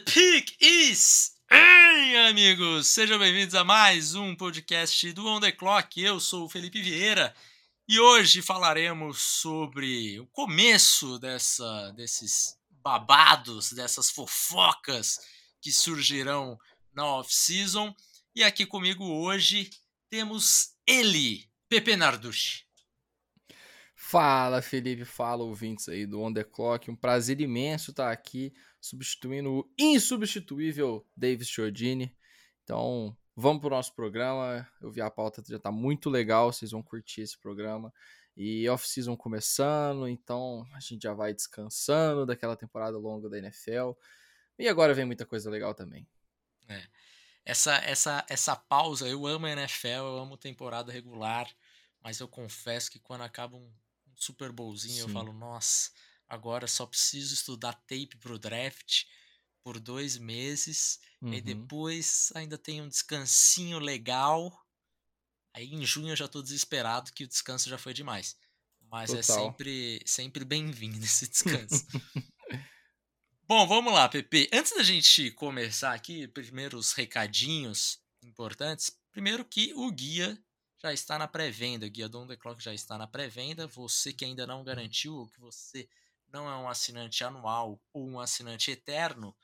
Pick is Ei, amigos! Sejam bem-vindos a mais um podcast do On The Clock. Eu sou o Felipe Vieira e hoje falaremos sobre o começo dessa, desses babados, dessas fofocas que surgirão na off-season. E aqui comigo hoje temos ele, Pepe Narducci. Fala, Felipe, fala, ouvintes aí do On The Clock. Um prazer imenso estar aqui substituindo o insubstituível Davis Chiodini. Então, vamos para o nosso programa. Eu vi a pauta, já está muito legal, vocês vão curtir esse programa. E off-season começando, então a gente já vai descansando daquela temporada longa da NFL. E agora vem muita coisa legal também. É. Essa, essa, essa pausa, eu amo a NFL, eu amo temporada regular, mas eu confesso que quando acaba um Super Bowlzinho, Sim. eu falo, nossa, agora só preciso estudar tape pro draft por dois meses. Uhum. E depois ainda tem um descansinho legal. Aí em junho eu já tô desesperado que o descanso já foi demais. Mas é Total. é sempre, sempre bem-vindo esse descanso. Bom, vamos lá, Pepe. Antes da gente começar aqui, primeiros recadinhos importantes. Primeiro que o guia já está na pré-venda. O guia do On The Clock já está na pré-venda. Você que ainda não garantiu, ou que você não é um assinante anual ou um assinante eterno,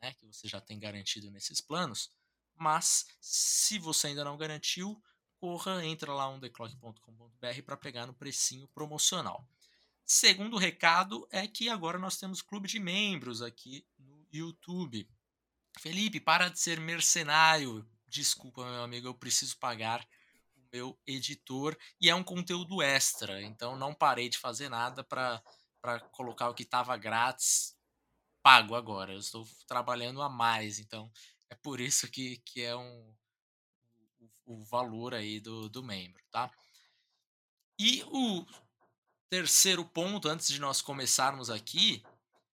né, que você já tem garantido nesses planos, mas se você ainda não garantiu, corra, entra lá ondeclock.com.br para pegar no precinho promocional. Segundo recado é que agora nós temos clube de membros aqui no YouTube. Felipe, para de ser mercenário. Desculpa, meu amigo, eu preciso pagar o meu editor e é um conteúdo extra, então não parei de fazer nada para para colocar o que estava grátis pago agora. Eu estou trabalhando a mais, então é por isso que, que é um o, valor aí do, do membro, tá? E o terceiro ponto, antes de nós começarmos aqui,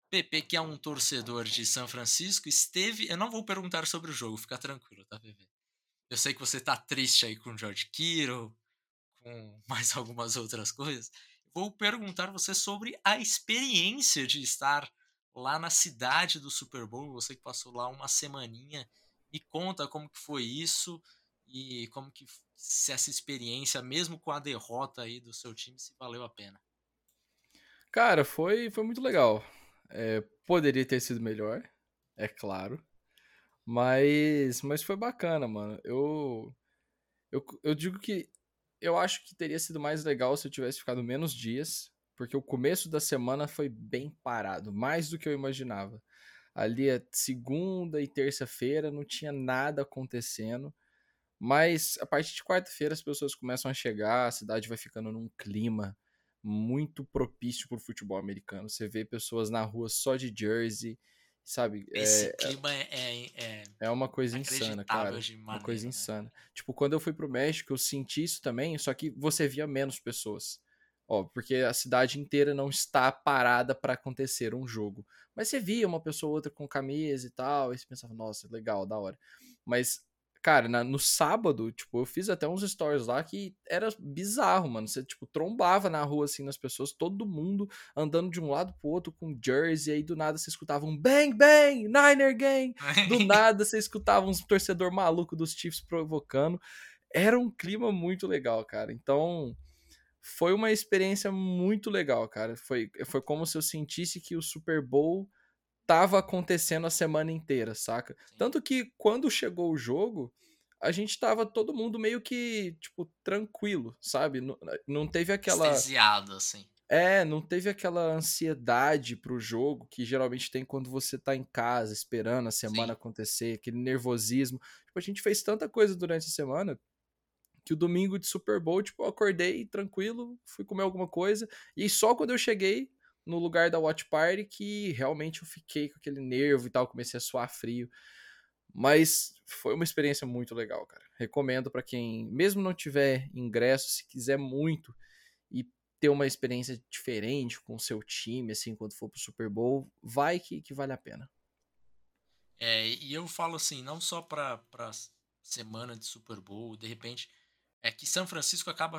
PP, que é um torcedor de São Francisco, esteve. Eu não vou perguntar sobre o jogo, fica tranquilo, tá, PP? Eu sei que você tá triste aí com o George Kittle, com mais algumas outras coisas vou perguntar você sobre a experiência de estar lá na cidade do Super Bowl. Você que passou lá uma semaninha, me conta como que foi isso e como que se essa experiência, mesmo com a derrota aí do seu time, se valeu a pena. Cara, foi, foi muito legal. É, poderia ter sido melhor, é claro. Mas, mas foi bacana, mano. Eu, eu, eu digo que eu acho que teria sido mais legal se eu tivesse ficado menos dias, porque o começo da semana foi bem parado, mais do que eu imaginava. Ali a segunda e terça-feira não tinha nada acontecendo, mas a partir de quarta-feira as pessoas começam a chegar, a cidade vai ficando num clima muito propício para o futebol americano. Você vê pessoas na rua só de jersey, sabe? Esse é, clima é, é, é, é uma coisa insana, cara. uma coisa né? insana. Tipo, quando eu fui pro México, eu senti isso também, só que você via menos pessoas. Ó, porque a cidade inteira não está parada para acontecer um jogo. Mas você via uma pessoa ou outra com camisa e tal, e você pensava, nossa, legal, da hora. Mas Cara, na, no sábado, tipo, eu fiz até uns stories lá que era bizarro, mano. Você, tipo, trombava na rua, assim, nas pessoas, todo mundo andando de um lado pro outro com jersey, aí do nada você escutava um bang, bang, Niner Gang. Do nada você escutava uns torcedor maluco dos Chiefs provocando. Era um clima muito legal, cara. Então, foi uma experiência muito legal, cara. Foi, foi como se eu sentisse que o Super Bowl tava acontecendo a semana inteira, saca? Sim. Tanto que quando chegou o jogo, a gente tava todo mundo meio que, tipo, tranquilo, sabe? Não, não teve aquela. Estesiado, assim. É, não teve aquela ansiedade pro jogo que geralmente tem quando você tá em casa esperando a semana Sim. acontecer, aquele nervosismo. Tipo, a gente fez tanta coisa durante a semana que o domingo de Super Bowl, tipo, eu acordei tranquilo, fui comer alguma coisa, e só quando eu cheguei, no lugar da Watch Party que realmente eu fiquei com aquele nervo e tal, comecei a suar frio. Mas foi uma experiência muito legal, cara. Recomendo para quem, mesmo não tiver ingresso, se quiser muito e ter uma experiência diferente com o seu time, assim, quando for pro Super Bowl, vai que, que vale a pena. É, e eu falo assim, não só pra, pra semana de Super Bowl, de repente, é que São Francisco acaba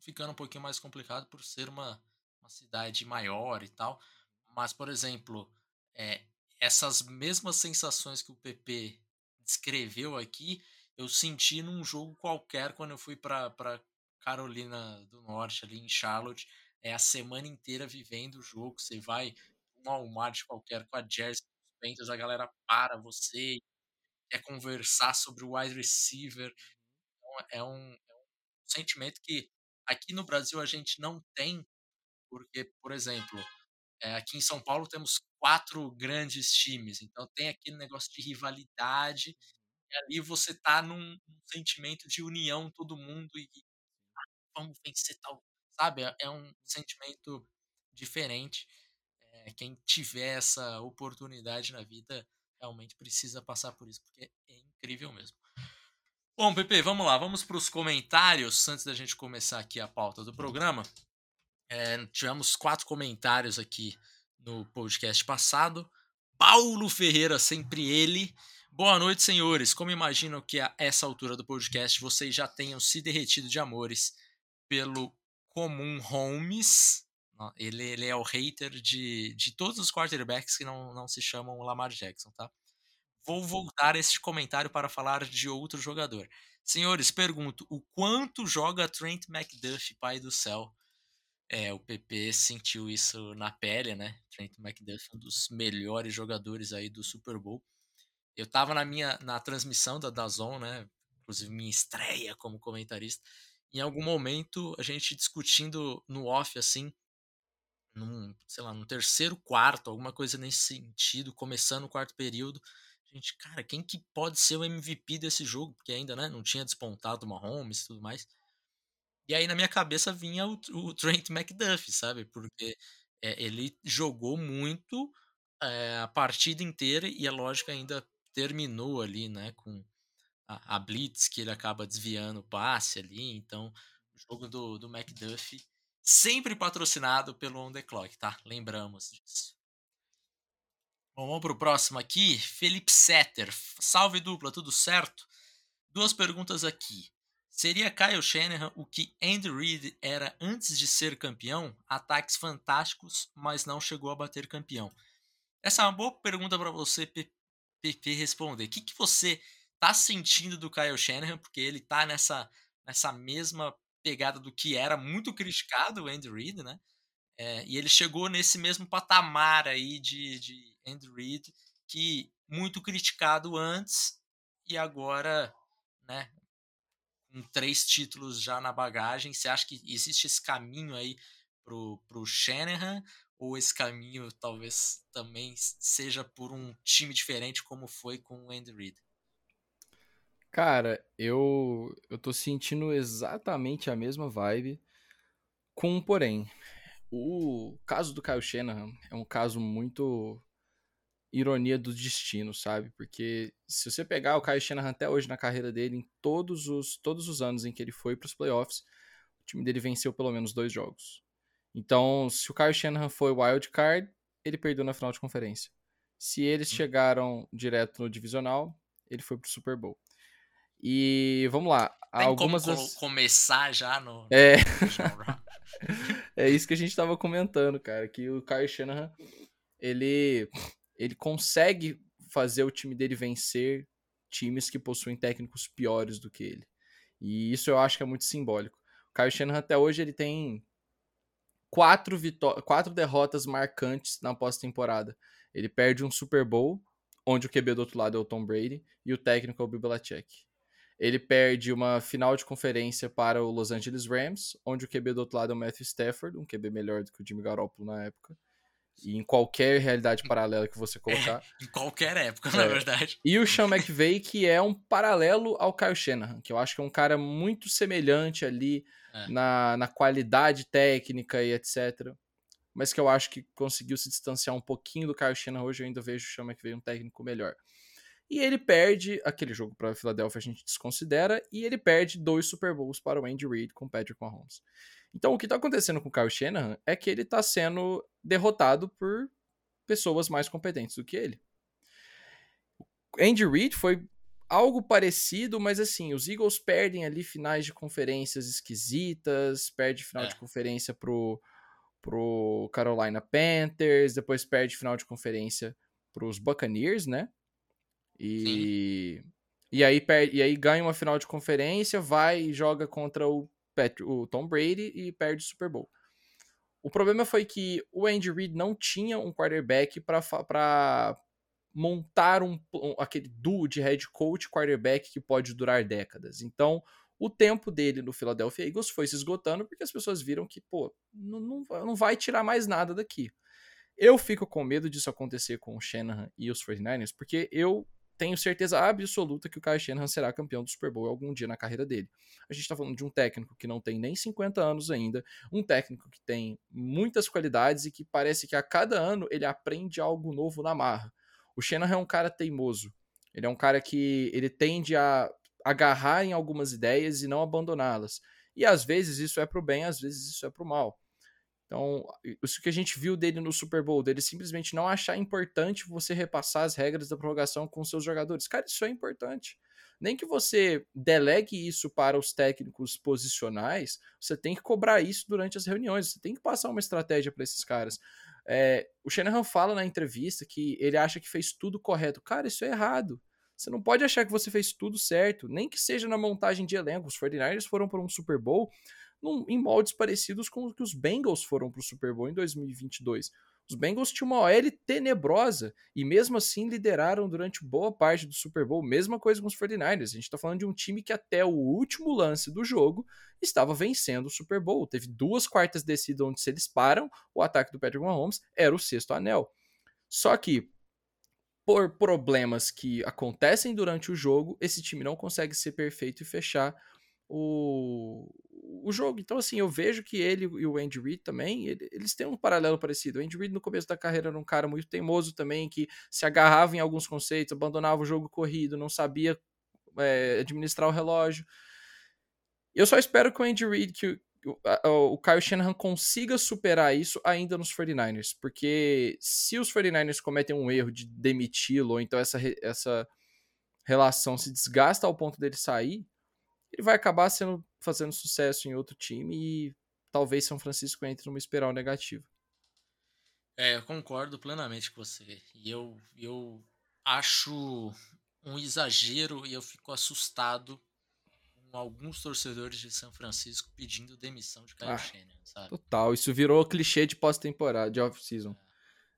ficando um pouquinho mais complicado por ser uma cidade maior e tal. Mas, por exemplo, é, essas mesmas sensações que o PP descreveu aqui, eu senti num jogo qualquer quando eu fui para Carolina do Norte, ali em Charlotte. É a semana inteira vivendo o jogo. Você vai um Walmart qualquer com a jersey dos Panthers, a galera para você, quer conversar sobre o wide receiver. Então, é um, é um sentimento que aqui no Brasil a gente não tem, porque, por exemplo, é, aqui em São Paulo temos quatro grandes times, então tem aquele negócio de rivalidade, e ali você tá num, num sentimento de união, todo mundo, e ah, vamos vencer tal, sabe? É, é um sentimento diferente. É, quem tiver essa oportunidade na vida realmente precisa passar por isso, porque é incrível mesmo. Bom, Pepe, vamos lá, vamos para os comentários antes da gente começar aqui a pauta do programa. É, tivemos quatro comentários aqui no podcast passado. Paulo Ferreira, sempre ele. Boa noite, senhores. Como imagino que a essa altura do podcast vocês já tenham se derretido de amores pelo comum Holmes. Ele, ele é o hater de, de todos os quarterbacks que não, não se chamam Lamar Jackson, tá? Vou voltar este comentário para falar de outro jogador. Senhores, pergunto: o quanto joga Trent McDuff, pai do céu? É, o PP sentiu isso na pele, né? Trent McDuff, um dos melhores jogadores aí do Super Bowl. Eu tava na minha na transmissão da Dazon, né? Inclusive minha estreia como comentarista. Em algum momento a gente discutindo no off assim, num, sei lá, no terceiro quarto, alguma coisa nesse sentido, começando o quarto período. Gente, cara, quem que pode ser o MVP desse jogo? Porque ainda, né, não tinha despontado o Mahomes e tudo mais. E aí na minha cabeça vinha o, o Trent McDuff, sabe? Porque é, ele jogou muito é, a partida inteira e a lógica ainda terminou ali, né? Com a, a, Blitz que ele acaba desviando o passe ali. Então, o jogo do, do McDuff sempre patrocinado pelo On The Clock, tá? Lembramos disso. Bom, vamos pro próximo aqui. Felipe Setter. Salve dupla, tudo certo? Duas perguntas aqui. Seria Kyle Shanahan o que Andy Reid era antes de ser campeão? Ataques fantásticos, mas não chegou a bater campeão. Essa é uma boa pergunta para você, PP, responder. O que, que você tá sentindo do Kyle Shanahan? Porque ele tá nessa, nessa mesma pegada do que era muito criticado o Andy Reid, né? É, e ele chegou nesse mesmo patamar aí de, de Andy Reid, que muito criticado antes e agora, né, com três títulos já na bagagem, você acha que existe esse caminho aí pro, pro Shanahan? Ou esse caminho talvez também seja por um time diferente como foi com o Andy Reid? Cara, eu, eu tô sentindo exatamente a mesma vibe, com um porém. O caso do Kyle Shanahan é um caso muito ironia do destino, sabe? Porque se você pegar o Kyle Shanahan até hoje na carreira dele, em todos os, todos os anos em que ele foi para os playoffs, o time dele venceu pelo menos dois jogos. Então, se o Kyle Shanahan foi wild card, ele perdeu na final de conferência. Se eles hum. chegaram direto no divisional, ele foi pro Super Bowl. E vamos lá. Tem algumas como das... começar já no. É. é isso que a gente tava comentando, cara. Que o Kyle Shanahan, ele ele consegue fazer o time dele vencer times que possuem técnicos piores do que ele. E isso eu acho que é muito simbólico. O Kyle Shanahan até hoje ele tem quatro, quatro derrotas marcantes na pós-temporada. Ele perde um Super Bowl, onde o QB do outro lado é o Tom Brady e o técnico é o Bill Belichick. Ele perde uma final de conferência para o Los Angeles Rams, onde o QB do outro lado é o Matthew Stafford, um QB melhor do que o Jimmy Garoppolo na época. E em qualquer realidade paralela que você colocar. É, em qualquer época, é. na verdade. E o Sean McVay, que é um paralelo ao Kyle Shanahan, que eu acho que é um cara muito semelhante ali é. na, na qualidade técnica e etc. Mas que eu acho que conseguiu se distanciar um pouquinho do Kyle Shanahan. Hoje eu ainda vejo o Sean McVay um técnico melhor. E ele perde aquele jogo para a Philadelphia, a gente desconsidera, e ele perde dois Super Bowls para o Andy Reid com Patrick Mahomes. Então, o que está acontecendo com o Kyle Shanahan é que ele está sendo derrotado por pessoas mais competentes do que ele. Andy Reid foi algo parecido, mas assim, os Eagles perdem ali finais de conferências esquisitas, perde final é. de conferência pro, pro Carolina Panthers, depois perde final de conferência pros Buccaneers, né? E, e, aí, e aí ganha uma final de conferência, vai e joga contra o, o Tom Brady e perde o Super Bowl. O problema foi que o Andy Reid não tinha um quarterback para montar um, um, aquele duo de head coach quarterback que pode durar décadas. Então, o tempo dele no Philadelphia Eagles foi se esgotando porque as pessoas viram que, pô, não, não, não vai tirar mais nada daqui. Eu fico com medo disso acontecer com o Shanahan e os 49ers, porque eu tenho certeza absoluta que o Kyle Shanahan será campeão do Super Bowl algum dia na carreira dele. A gente está falando de um técnico que não tem nem 50 anos ainda, um técnico que tem muitas qualidades e que parece que a cada ano ele aprende algo novo na marra. O Shanahan é um cara teimoso. Ele é um cara que ele tende a agarrar em algumas ideias e não abandoná-las. E às vezes isso é pro bem, às vezes isso é pro mal. Então, isso que a gente viu dele no Super Bowl, dele simplesmente não achar importante você repassar as regras da prorrogação com seus jogadores. Cara, isso é importante. Nem que você delegue isso para os técnicos posicionais, você tem que cobrar isso durante as reuniões, você tem que passar uma estratégia para esses caras. É, o Shanahan fala na entrevista que ele acha que fez tudo correto. Cara, isso é errado. Você não pode achar que você fez tudo certo, nem que seja na montagem de elenco. Os 49ers foram para um Super Bowl num, em moldes parecidos com o que os Bengals foram para o Super Bowl em 2022. Os Bengals tinham uma OL tenebrosa e mesmo assim lideraram durante boa parte do Super Bowl. Mesma coisa com os 49ers. A gente está falando de um time que até o último lance do jogo estava vencendo o Super Bowl. Teve duas quartas descidas onde se eles param, o ataque do Patrick Mahomes era o sexto anel. Só que por problemas que acontecem durante o jogo, esse time não consegue ser perfeito e fechar o, o jogo. Então, assim, eu vejo que ele e o Andy Reid também, eles têm um paralelo parecido. O Andy Reid, no começo da carreira, era um cara muito teimoso também, que se agarrava em alguns conceitos, abandonava o jogo corrido, não sabia é, administrar o relógio. Eu só espero que o Andy Reid, que o, o Kyle Shanahan consiga superar isso ainda nos 49ers, porque se os 49ers cometem um erro de demiti-lo, ou então essa, essa relação se desgasta ao ponto dele sair, ele vai acabar sendo, fazendo sucesso em outro time e talvez São Francisco entre numa espiral negativa. É, eu concordo plenamente com você. E eu, eu acho um exagero e eu fico assustado com alguns torcedores de São Francisco pedindo demissão de Kyle ah, Shanahan, sabe? Total, isso virou clichê de pós-temporada, de off-season. É.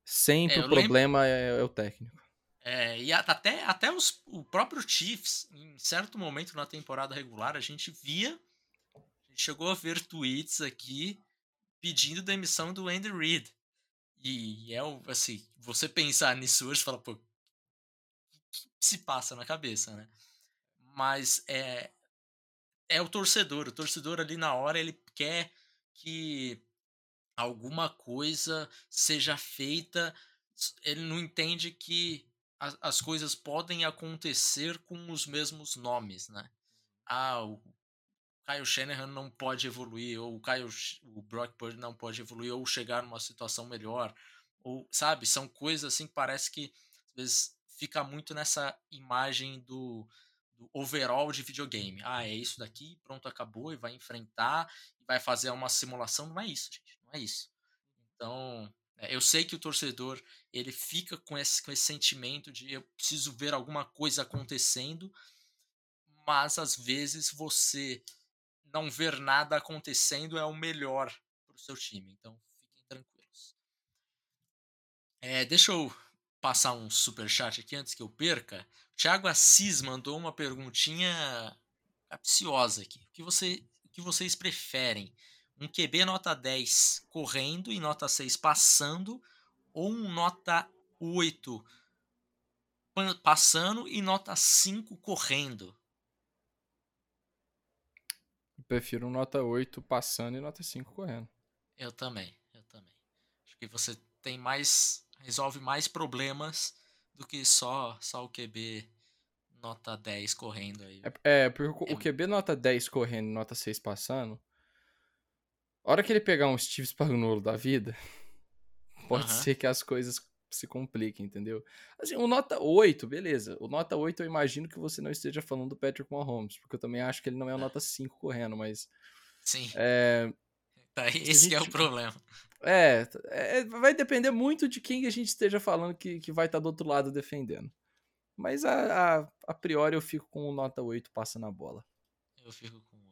Sempre é, o problema lembro... é, é o técnico. É, e até, até os, o próprio Chiefs, em certo momento na temporada regular, a gente via, a gente chegou a ver tweets aqui pedindo demissão do Andy Reid. E é assim, você pensar nisso hoje, fala, pô, o que se passa na cabeça, né? Mas é, é o torcedor, o torcedor ali na hora ele quer que alguma coisa seja feita, ele não entende que as, as coisas podem acontecer com os mesmos nomes, né? Ah, o Kyle Shanahan não pode evoluir, ou o Kyle, o Brock Purdy não pode evoluir, ou chegar numa situação melhor, ou sabe, são coisas assim que parece que às vezes fica muito nessa imagem do, do overall de videogame. Ah, é isso daqui, pronto, acabou, e vai enfrentar, e vai fazer uma simulação. Não é isso, gente, não é isso. Então, é, eu sei que o torcedor ele fica com esse, com esse sentimento de eu preciso ver alguma coisa acontecendo, mas às vezes você não ver nada acontecendo é o melhor para o seu time. Então fiquem tranquilos. É, deixa eu passar um super chat aqui antes que eu perca. O Thiago Assis mandou uma perguntinha capciosa aqui. O que, você, o que vocês preferem? Um QB nota 10 correndo e nota 6 passando, ou um nota 8 passando e nota 5 correndo? Eu prefiro um nota 8 passando e nota 5 correndo. Eu também, eu também. Acho que você tem mais. resolve mais problemas do que só, só o QB nota 10 correndo aí. É, é porque é. o QB nota 10 correndo e nota 6 passando a hora que ele pegar um Steve Spagnuolo da vida, pode ser que as coisas se compliquem, entendeu? Assim, o nota 8, beleza. O nota 8 eu imagino que você não esteja falando do Patrick Mahomes, porque eu também acho que ele não é o nota 5 correndo, mas... Sim. É... Tá, esse gente... é o problema. É, é, vai depender muito de quem a gente esteja falando que, que vai estar tá do outro lado defendendo. Mas a, a, a priori eu fico com nota 8 passa na bola. Eu fico com 8 também.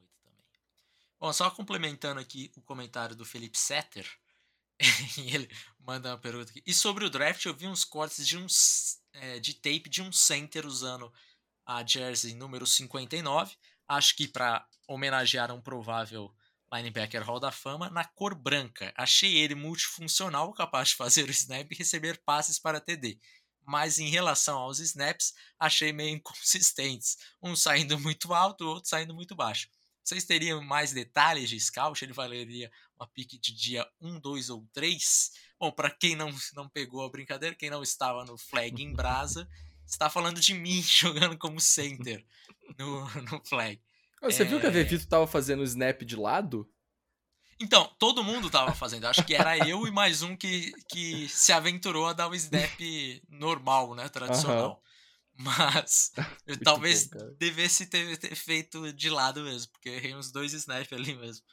Bom, só complementando aqui o comentário do Felipe Setter, ele manda uma pergunta aqui. E sobre o draft, eu vi uns cortes de uns é, de tape de um center usando a jersey número 59. Acho que para homenagear um provável linebacker Hall da Fama na cor branca. Achei ele multifuncional, capaz de fazer o snap e receber passes para TD. Mas em relação aos snaps, achei meio inconsistentes. Um saindo muito alto, o outro saindo muito baixo. Vocês teriam mais detalhes de scout? Ele valeria uma pique de dia 1, 2 ou 3? Bom, para quem não, não pegou a brincadeira, quem não estava no flag em brasa, está falando de mim jogando como center no, no flag. Você é... viu que a Vevito tava fazendo snap de lado? Então, todo mundo tava fazendo. Acho que era eu e mais um que, que se aventurou a dar o snap normal, né? Tradicional. Uhum. Mas eu talvez bom, devesse ter, ter, feito de lado mesmo, porque eu errei uns dois snaps ali mesmo.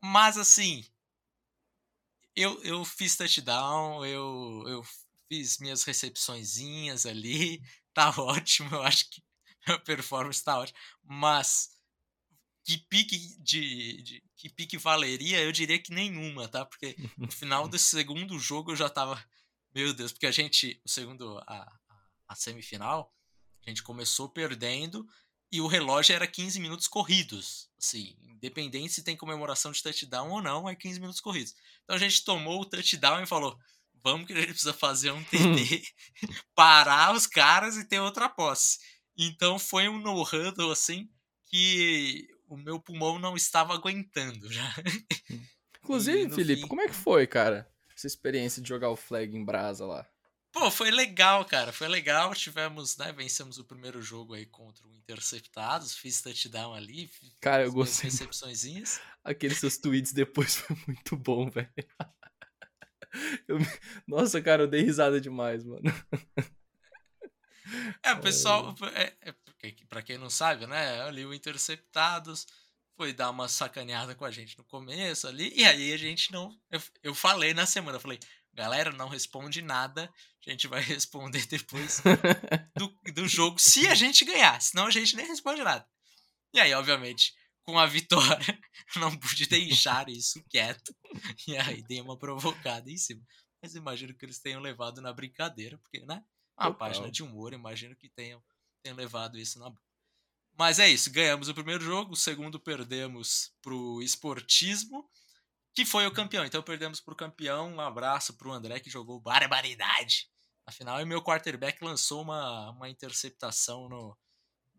Mas assim, eu, eu fiz touchdown, eu, eu fiz minhas recepçõezinhas ali, tá ótimo, eu acho que a performance tá ótima. Mas que pique de, de, que pique valeria, eu diria que nenhuma, tá? Porque no final do segundo jogo eu já tava, meu Deus, porque a gente, o segundo a, a semifinal, a gente começou perdendo e o relógio era 15 minutos corridos, assim, independente se tem comemoração de touchdown ou não, é 15 minutos corridos. Então a gente tomou o touchdown e falou: "Vamos que a gente precisa fazer um TD, parar os caras e ter outra posse". Então foi um no-huddle assim que o meu pulmão não estava aguentando já. Inclusive, Felipe, fim... como é que foi, cara? Essa experiência de jogar o flag em brasa lá? Pô, foi legal, cara. Foi legal. Tivemos, né? Vencemos o primeiro jogo aí contra o Interceptados. Fiz touchdown ali. Cara, eu gostei. Recepçõezinhas. Aqueles seus tweets depois foi muito bom, velho. Eu... Nossa, cara, eu dei risada demais, mano. É, o pessoal. É, é, pra quem não sabe, né? Ali o Interceptados foi dar uma sacaneada com a gente no começo ali. E aí a gente não. Eu, eu falei na semana, eu falei, galera, não responde nada. A gente vai responder depois do, do jogo se a gente ganhar. Senão a gente nem responde nada. E aí, obviamente, com a vitória, não pude deixar isso quieto. E aí dei uma provocada em cima. Mas imagino que eles tenham levado na brincadeira, porque, né? Uma Total. página de humor, imagino que tenham, tenham levado isso na. Mas é isso, ganhamos o primeiro jogo, o segundo perdemos pro esportismo, que foi o campeão. Então perdemos pro campeão, um abraço pro André que jogou barbaridade. Afinal, e meu quarterback lançou uma, uma interceptação no,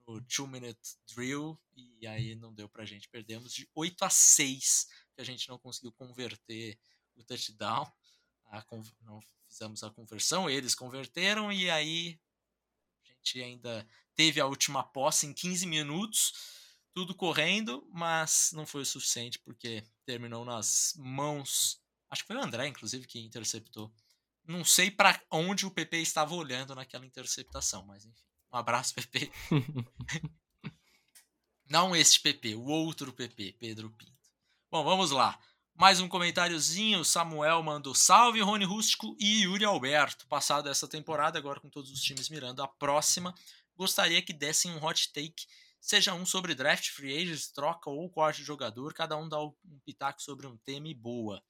no two minute drill e aí não deu pra gente. Perdemos de 8 a 6, que a gente não conseguiu converter o touchdown. Não fizemos a conversão, eles converteram e aí a gente ainda teve a última posse em 15 minutos, tudo correndo, mas não foi o suficiente porque terminou nas mãos. Acho que foi o André, inclusive, que interceptou. Não sei para onde o PP estava olhando naquela interceptação, mas enfim. Um abraço, PP. não este PP, o outro PP, Pedro Pinto. Bom, vamos lá. Mais um comentáriozinho, Samuel mandou salve Rony Rústico e Yuri Alberto. Passado essa temporada, agora com todos os times mirando a próxima, gostaria que dessem um hot take, seja um sobre draft, free agents, troca ou corte de jogador, cada um dá um pitaco sobre um tema e boa.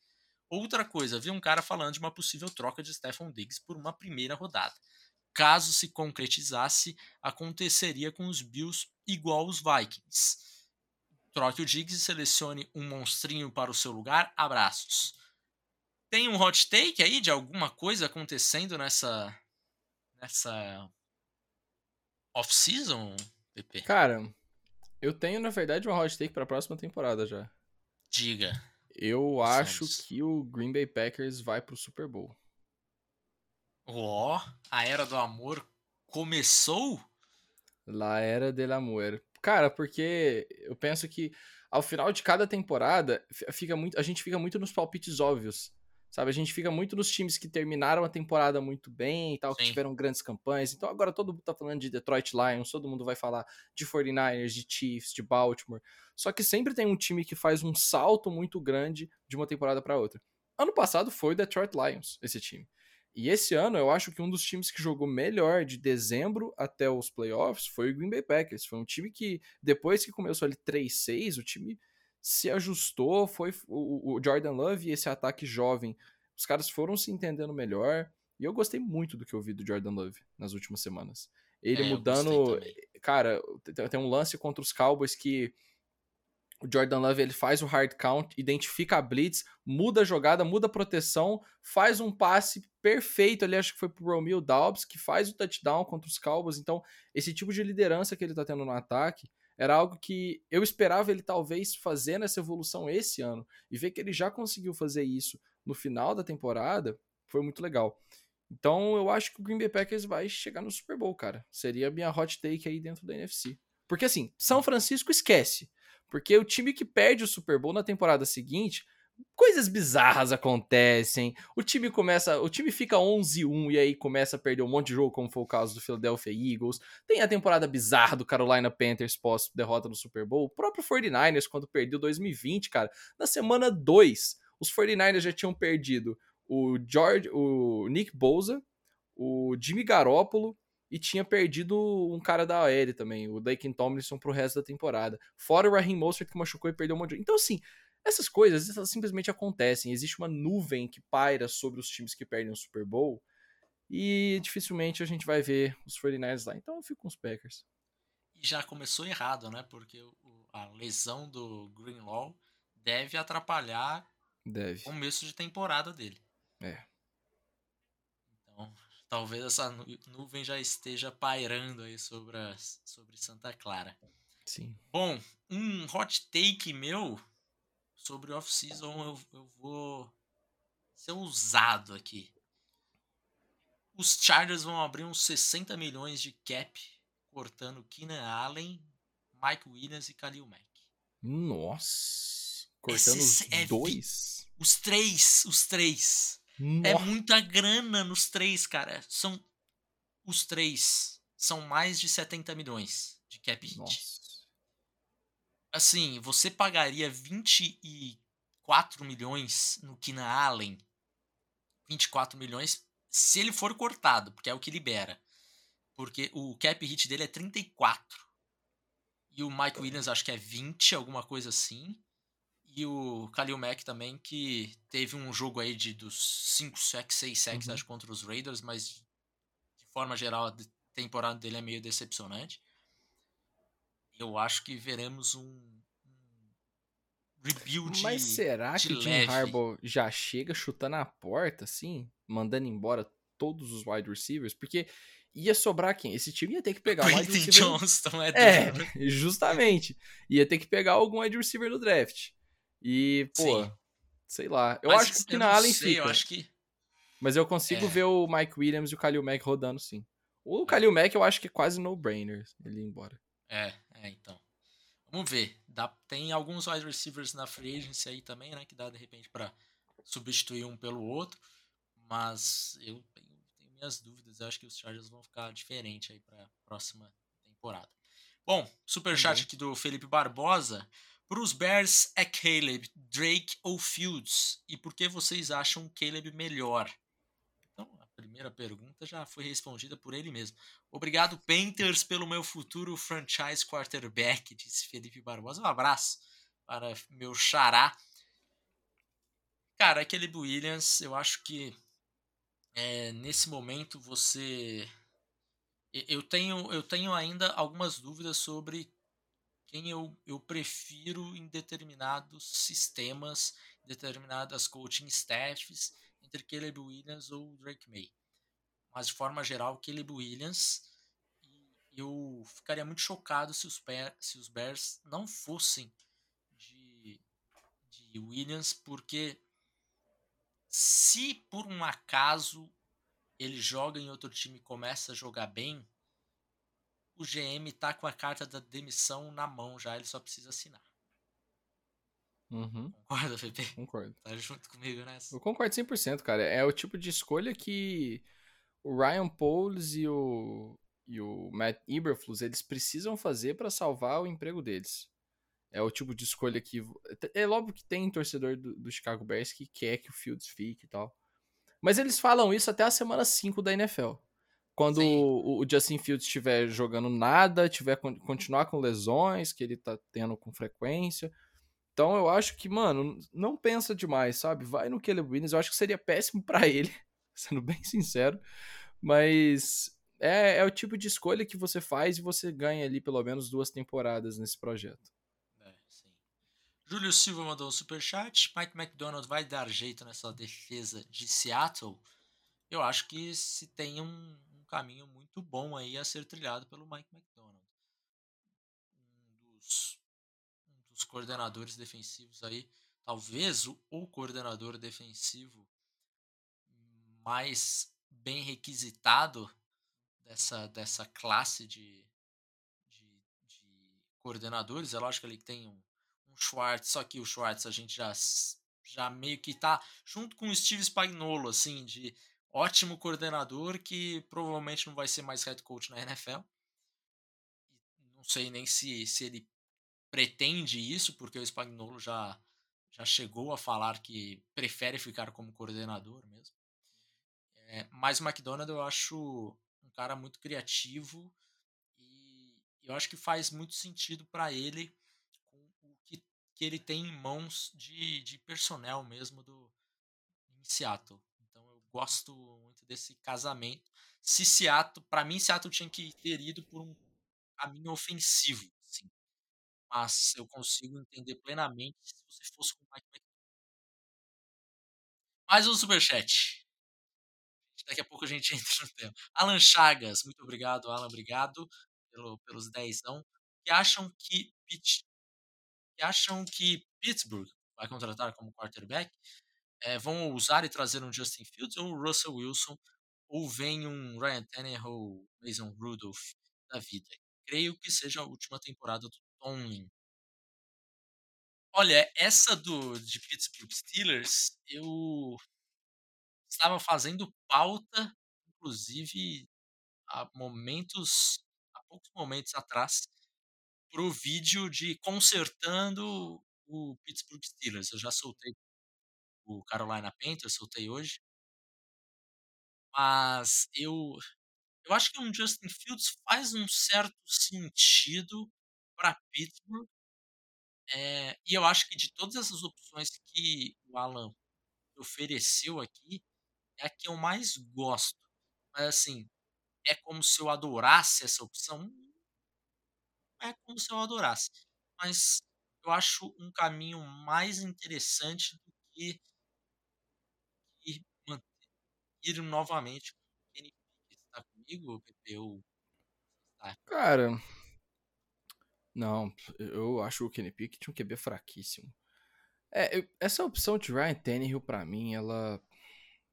Outra coisa, vi um cara falando de uma possível troca de Stephon Diggs por uma primeira rodada. Caso se concretizasse, aconteceria com os Bills igual os Vikings. Troque o Diggs e selecione um monstrinho para o seu lugar. Abraços. Tem um hot take aí de alguma coisa acontecendo nessa nessa off-season, PP? Cara, eu tenho na verdade uma hot take para a próxima temporada já. Diga. Eu acho que o Green Bay Packers vai pro Super Bowl. Ó, oh, a era do amor começou? La era del amor. Cara, porque eu penso que ao final de cada temporada, fica muito, a gente fica muito nos palpites óbvios. Sabe, a gente fica muito nos times que terminaram a temporada muito bem e tal, Sim. que tiveram grandes campanhas. Então agora todo mundo tá falando de Detroit Lions, todo mundo vai falar de 49ers, de Chiefs, de Baltimore. Só que sempre tem um time que faz um salto muito grande de uma temporada para outra. Ano passado foi o Detroit Lions, esse time. E esse ano eu acho que um dos times que jogou melhor de dezembro até os playoffs foi o Green Bay Packers. Foi um time que, depois que começou ali 3-6, o time se ajustou, foi o, o Jordan Love e esse ataque jovem, os caras foram se entendendo melhor. E eu gostei muito do que eu vi do Jordan Love nas últimas semanas. Ele é, mudando. Cara, tem um lance contra os Cowboys que o Jordan Love ele faz o hard count, identifica a blitz, muda a jogada, muda a proteção, faz um passe perfeito ali, acho que foi pro Romeo Dobbs, que faz o touchdown contra os Cowboys. Então, esse tipo de liderança que ele tá tendo no ataque era algo que eu esperava ele talvez fazer nessa evolução esse ano. E ver que ele já conseguiu fazer isso no final da temporada foi muito legal. Então, eu acho que o Green Bay Packers vai chegar no Super Bowl, cara. Seria a minha hot take aí dentro da NFC. Porque assim, São Francisco esquece. Porque o time que perde o Super Bowl na temporada seguinte, coisas bizarras acontecem. O time começa, o time fica 11-1 e aí começa a perder um monte de jogo, como foi o caso do Philadelphia Eagles. Tem a temporada bizarra do Carolina Panthers pós derrota no Super Bowl. O próprio 49ers quando perdeu 2020, cara, na semana 2, os 49ers já tinham perdido o George, o Nick Bosa, o Jimmy Garoppolo e tinha perdido um cara da OL também, o Dakin Tomlinson pro resto da temporada. Fora o Raheem Mostert que machucou e perdeu um monte de... Então assim, essas coisas essas simplesmente acontecem. Existe uma nuvem que paira sobre os times que perdem o Super Bowl e dificilmente a gente vai ver os 49ers lá. Então eu fico com os Packers. E já começou errado, né? Porque a lesão do Greenlaw deve atrapalhar deve. o começo de temporada dele. É. Então, talvez essa nuvem já esteja pairando aí sobre, a, sobre Santa Clara. Sim. Bom, um hot take meu sobre off-season eu, eu vou ser ousado aqui. Os Chargers vão abrir uns 60 milhões de cap cortando Keenan Allen, Mike Williams e Khalil Mack. Nossa! Cortando Esse os é dois? Os três, os três. É Nossa. É muita grana nos três, cara. São os três são mais de 70 milhões de cap hit. Nossa. Assim, você pagaria 24 milhões no Kina Allen. 24 milhões se ele for cortado, porque é o que libera. Porque o cap hit dele é 34. E o Mike Williams acho que é 20, alguma coisa assim. E o Khalil Mack também, que teve um jogo aí de dos 5 sacks, 6 sacks, uhum. acho, contra os Raiders, mas de forma geral a temporada dele é meio decepcionante. Eu acho que veremos um, rebuild Mas será que o Jim Harbaugh já chega chutando a porta, assim, mandando embora todos os wide receivers? Porque ia sobrar quem? Esse time ia ter que pegar um wide receiver. Johnston é, é justamente. Ia ter que pegar algum wide receiver no draft. E, pô, Sim. sei lá. Eu Mas acho que na Allen sei, fica. Eu acho que... Mas eu consigo é. ver o Mike Williams e o Khalil Mack rodando sim. O é. Khalil Mack eu acho que é quase no-brainer ele ir embora. É, é, então. Vamos ver. Dá, tem alguns wide receivers na free agency aí também, né? Que dá de repente para substituir um pelo outro. Mas eu tenho, tenho minhas dúvidas. Eu acho que os Chargers vão ficar diferente aí para próxima temporada. Bom, superchat uhum. aqui do Felipe Barbosa. Para os Bears é Caleb, Drake ou Fields? E por que vocês acham Caleb melhor? Primeira pergunta já foi respondida por ele mesmo. Obrigado, Panthers, pelo meu futuro franchise quarterback, disse Felipe Barbosa. Um abraço para meu xará. Cara, Caleb Williams, eu acho que é, nesse momento você. Eu tenho, eu tenho ainda algumas dúvidas sobre quem eu, eu prefiro em determinados sistemas, em determinadas coaching staffs, entre Caleb Williams ou Drake May. Mas de forma geral, Caleb Williams. Eu ficaria muito chocado se os, se os Bears não fossem de, de Williams, porque se por um acaso ele joga em outro time e começa a jogar bem, o GM tá com a carta da demissão na mão já, ele só precisa assinar. Uhum. Concorda, Pepe? Concordo. Tá junto comigo nessa? Eu concordo 100%, cara. É o tipo de escolha que o Ryan Poles e o, e o Matt Eberflus, eles precisam fazer para salvar o emprego deles. É o tipo de escolha que. É óbvio que tem torcedor do, do Chicago Bears que quer que o Fields fique e tal. Mas eles falam isso até a semana 5 da NFL. Quando o, o, Justin Fields estiver jogando nada, tiver continuar com lesões que ele tá tendo com frequência. Então eu acho que, mano, não pensa demais, sabe? Vai no Caleb Williams. Eu acho que seria péssimo para ele, sendo bem sincero. Mas é, é o tipo de escolha que você faz e você ganha ali pelo menos duas temporadas nesse projeto. Júlio Silva mandou um superchat. Mike McDonald vai dar jeito nessa defesa de Seattle? Eu acho que se tem um, um caminho muito bom aí a ser trilhado pelo Mike McDonald. Um dos, um dos coordenadores defensivos aí, talvez o, o coordenador defensivo mais bem requisitado dessa, dessa classe de, de, de coordenadores. É lógico que ele tem um o Schwartz, só que o Schwartz a gente já, já meio que tá junto com o Steve Spagnuolo, assim, de ótimo coordenador que provavelmente não vai ser mais head coach na NFL. Não sei nem se, se ele pretende isso, porque o Spagnuolo já, já chegou a falar que prefere ficar como coordenador mesmo. É, mas o McDonald eu acho um cara muito criativo e eu acho que faz muito sentido para ele que ele tem em mãos de, de personnel mesmo do em Seattle. Então eu gosto muito desse casamento. Se Seattle, para mim Seattle tinha que ter ido por um caminho ofensivo, sim. Mas eu consigo entender plenamente se você fosse com o Mike McDonald. Mais um superchat. Daqui a pouco a gente entra no tema. Alan Chagas, muito obrigado, Alan, obrigado pelo, pelos 10 que acham que que acham que Pittsburgh vai contratar como quarterback é, vão ousar e trazer um Justin Fields ou Russell Wilson ou vem um Ryan Tannehill Mason Rudolph da vida. Creio que seja a última temporada do Tomlin. Olha, essa do de Pittsburgh Steelers, eu estava fazendo pauta, inclusive há momentos, há poucos momentos atrás, pro vídeo de consertando o Pittsburgh Steelers. Eu já soltei o Carolina Panthers, soltei hoje. Mas eu eu acho que um Justin Fields faz um certo sentido para Pittsburgh. É, e eu acho que de todas essas opções que o Alan ofereceu aqui, é a que eu mais gosto. Mas assim, é como se eu adorasse essa opção? é como se eu adorasse. Mas eu acho um caminho mais interessante do que ir, ir novamente com o. Está comigo, Pepe? Ou tá? Cara, não, eu acho o Kenny Pickett um QB fraquíssimo. É, eu, essa opção de Ryan Tannehill para mim, ela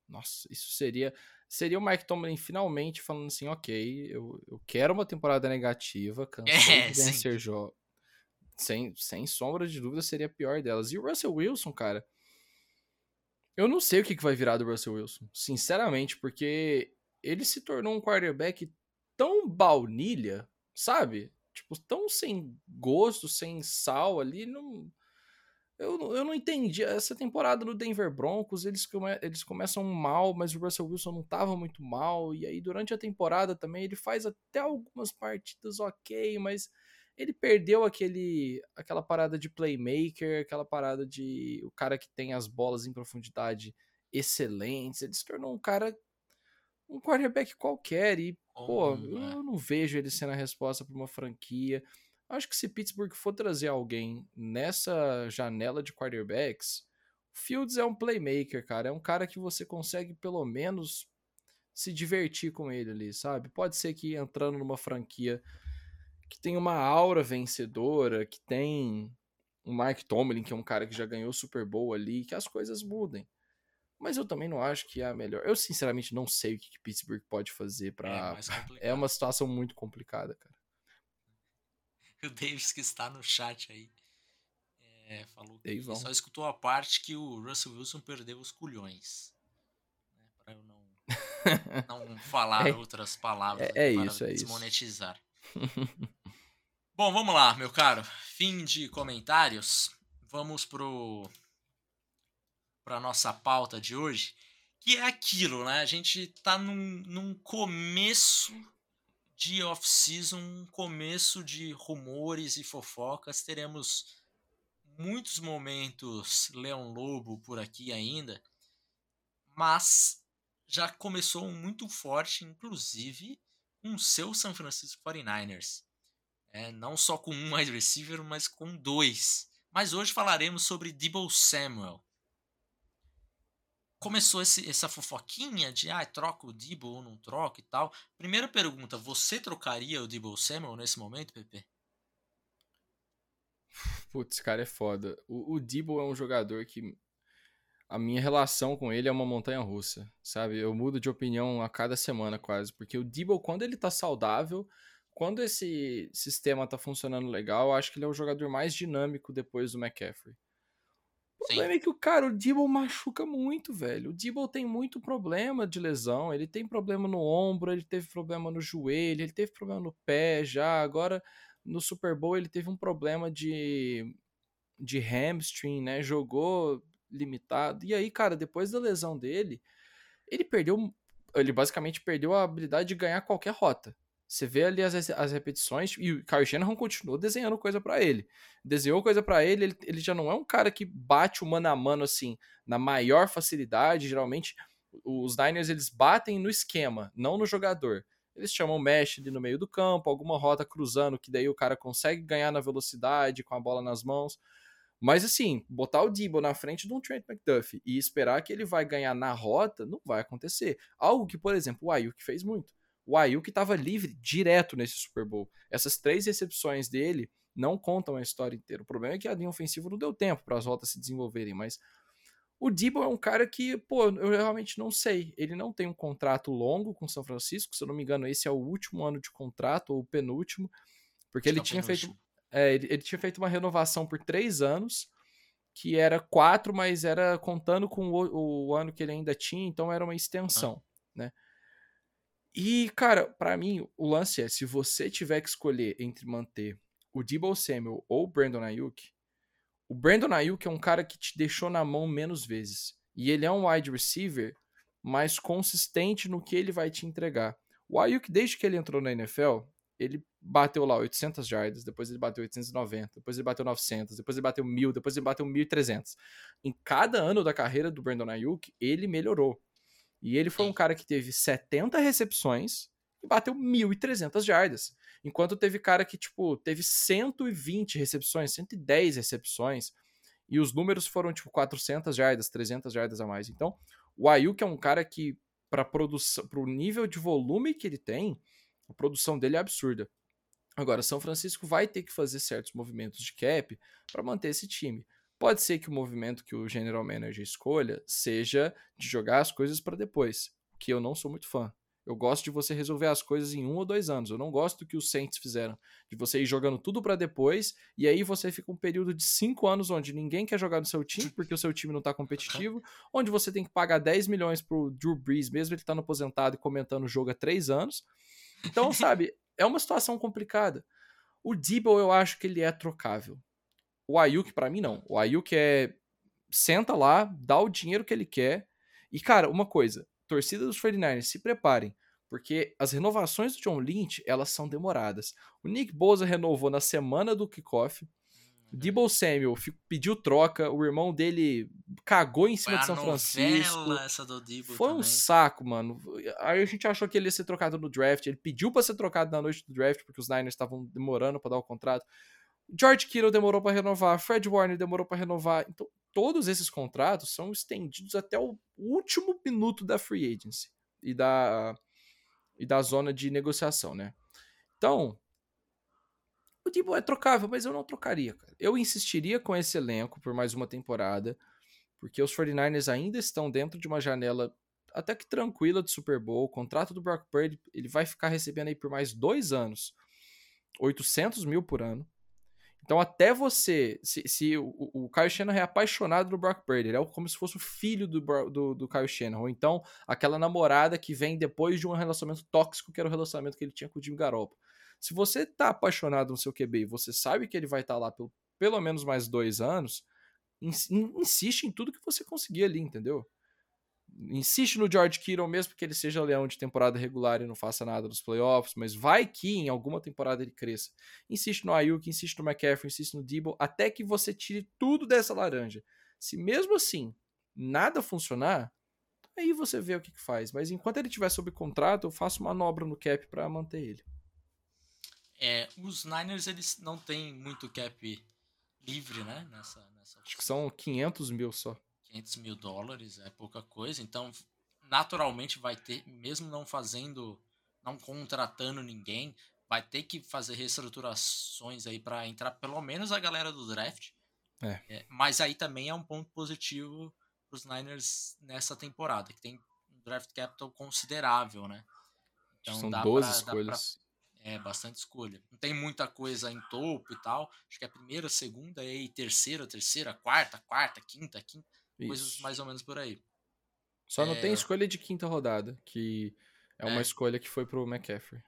nossa, isso seria seria o Mike Tomlin finalmente falando assim, ok, eu, eu quero uma temporada negativa, cansei é, de vencer jogos. Sem, sem sombra de dúvida, seria a pior delas. E o Russell Wilson, cara, eu não sei o que, que vai virar do Russell Wilson, sinceramente, porque ele se tornou um quarterback tão baunilha, sabe? Tipo, tão sem gosto, sem sal ali, não eu, eu não entendi. Essa temporada no Denver Broncos, eles, come, eles começam mal, mas o Russell Wilson não estava muito mal. E aí, durante a temporada também, ele faz até algumas partidas ok, mas ele perdeu aquele aquela parada de playmaker, aquela parada de o cara que tem as bolas em profundidade excelentes. Ele se tornou um cara, um quarterback qualquer. E, oh, pô, é. eu não vejo ele sendo a resposta para uma franquia. Acho que se Pittsburgh for trazer alguém nessa janela de quarterbacks, Fields é um playmaker, cara. É um cara que você consegue pelo menos se divertir com ele ali, sabe? Pode ser que entrando numa franquia que tem uma aura vencedora, que tem um Mike Tomlin, que é um cara que já ganhou o Super Bowl ali, que as coisas mudem. Mas eu também não acho que é a melhor. Eu sinceramente não sei o que Pittsburgh pode fazer para é, é uma situação muito complicada, cara. o Davis que está no chat aí é, falou que só escutou a parte que o Russell Wilson perdeu os culhões. Né, para eu não, não falar é, outras palavras é, é para isso, é desmonetizar. Bom, vamos lá, meu caro. fim de comentários, vamos pro para nossa pauta de hoje, que é aquilo, né? A gente tá num, num começo de off-season, um começo de rumores e fofocas. Teremos muitos momentos Leão Lobo por aqui ainda, mas já começou muito forte, inclusive com o seu San Francisco 49ers. É, não só com um wide receiver, mas com dois. Mas hoje falaremos sobre Debo Samuel. Começou esse, essa fofoquinha de ah, troca o Debo ou não troca e tal. Primeira pergunta, você trocaria o Debo Samuel nesse momento, Pepe? Putz, cara é foda. O, o Debo é um jogador que a minha relação com ele é uma montanha russa, sabe? Eu mudo de opinião a cada semana quase, porque o Debo, quando ele tá saudável, quando esse sistema tá funcionando legal, eu acho que ele é o jogador mais dinâmico depois do McCaffrey. O problema é que o cara, o Debo machuca muito, velho. O Debo tem muito problema de lesão. Ele tem problema no ombro, ele teve problema no joelho, ele teve problema no pé já. Agora, no Super Bowl, ele teve um problema de, de hamstring, né? Jogou limitado. E aí, cara, depois da lesão dele, ele perdeu. Ele basicamente perdeu a habilidade de ganhar qualquer rota. Você vê ali as, as repetições e o Kyle Shanahan continuou desenhando coisa para ele. Desenhou coisa para ele, ele, ele já não é um cara que bate o mano a mano assim, na maior facilidade. Geralmente, os Niners eles batem no esquema, não no jogador. Eles chamam mesh ali no meio do campo, alguma rota cruzando, que daí o cara consegue ganhar na velocidade, com a bola nas mãos. Mas assim, botar o Debo na frente de um Trent McDuffie e esperar que ele vai ganhar na rota, não vai acontecer. Algo que, por exemplo, o Ayuk fez muito. O Ayuk estava livre direto nesse Super Bowl. Essas três recepções dele não contam a história inteira. O problema é que a linha ofensiva não deu tempo para as rotas se desenvolverem, mas o Debo é um cara que, pô, eu realmente não sei. Ele não tem um contrato longo com São Francisco, se eu não me engano, esse é o último ano de contrato, ou o penúltimo, porque ele tinha feito. É, ele, ele, tinha feito uma renovação por três anos, que era quatro, mas era contando com o, o ano que ele ainda tinha, então era uma extensão, ah. né? E, cara, para mim, o lance é: se você tiver que escolher entre manter o Debo Samuel ou o Brandon Ayuk, o Brandon Ayuk é um cara que te deixou na mão menos vezes. E ele é um wide receiver mais consistente no que ele vai te entregar. O Ayuk, desde que ele entrou na NFL, ele bateu lá 800 jardas, depois ele bateu 890, depois ele bateu 900, depois ele bateu 1000, depois ele bateu 1300. Em cada ano da carreira do Brandon Ayuk, ele melhorou. E ele foi um cara que teve 70 recepções e bateu 1.300 jardas. Enquanto teve cara que, tipo, teve 120 recepções, 110 recepções. E os números foram, tipo, 400 jardas, 300 jardas a mais. Então, o Ayuk é um cara que, para produção, pro nível de volume que ele tem, a produção dele é absurda. Agora, São Francisco vai ter que fazer certos movimentos de cap para manter esse time. Pode ser que o movimento que o General Manager escolha seja de jogar as coisas para depois, que eu não sou muito fã. Eu gosto de você resolver as coisas em um ou dois anos. Eu não gosto do que os Saints fizeram, de você ir jogando tudo para depois e aí você fica um período de cinco anos onde ninguém quer jogar no seu time porque o seu time não tá competitivo, onde você tem que pagar 10 milhões pro Drew Brees, mesmo ele estando aposentado e comentando o jogo há três anos. Então, sabe, é uma situação complicada. O Debo eu acho que ele é trocável. O Ayuk, para mim, não. O Ayuk é. Senta lá, dá o dinheiro que ele quer. E, cara, uma coisa: torcida dos 49ers, se preparem. Porque as renovações do John Lynch, elas são demoradas. O Nick Bosa renovou na semana do kickoff. Uhum. Debo Samuel pediu troca, o irmão dele cagou em cima de São Francisco. Essa do Debo Foi também. um saco, mano. Aí a gente achou que ele ia ser trocado no draft. Ele pediu para ser trocado na noite do draft, porque os Niners estavam demorando para dar o contrato. George Kittle demorou para renovar, Fred Warner demorou para renovar. Então, todos esses contratos são estendidos até o último minuto da free agency e da e da zona de negociação, né? Então, o Debo é trocável, mas eu não trocaria, cara. Eu insistiria com esse elenco por mais uma temporada, porque os 49ers ainda estão dentro de uma janela até que tranquila de Super Bowl. O contrato do Brock Purdy, ele vai ficar recebendo aí por mais dois anos 800 mil por ano. Então, até você. Se, se o, o Kyle Shanahan é apaixonado no Brock Purdy, ele é como se fosse o filho do, do, do Kyle Shanahan. Ou então, aquela namorada que vem depois de um relacionamento tóxico, que era o relacionamento que ele tinha com o Jimmy Garoppolo. Se você tá apaixonado no seu QB e você sabe que ele vai estar tá lá pelo, pelo menos mais dois anos, insiste em tudo que você conseguir ali, entendeu? Insiste no George Kittle mesmo que ele seja leão de temporada regular e não faça nada nos playoffs, mas vai que em alguma temporada ele cresça. Insiste no Ayuk, insiste no McCaffrey, insiste no Debo, até que você tire tudo dessa laranja. Se mesmo assim nada funcionar, aí você vê o que, que faz. Mas enquanto ele estiver sob contrato, eu faço manobra no cap para manter ele. É, os Niners eles não têm muito cap livre, né? Nessa, nessa Acho que são 500 mil só. 500 mil dólares é pouca coisa, então naturalmente vai ter, mesmo não fazendo, não contratando ninguém, vai ter que fazer reestruturações aí para entrar pelo menos a galera do draft. É. É, mas aí também é um ponto positivo para os Niners nessa temporada, que tem um draft capital considerável, né? Então São 12 pra, escolhas. Pra, é, bastante escolha. Não tem muita coisa em topo e tal. Acho que é a primeira, segunda e terceira, terceira, quarta, quarta, quinta, quinta. Isso. Coisas mais ou menos por aí. Só não tem é. escolha de quinta rodada, que é uma é. escolha que foi pro McCaffrey.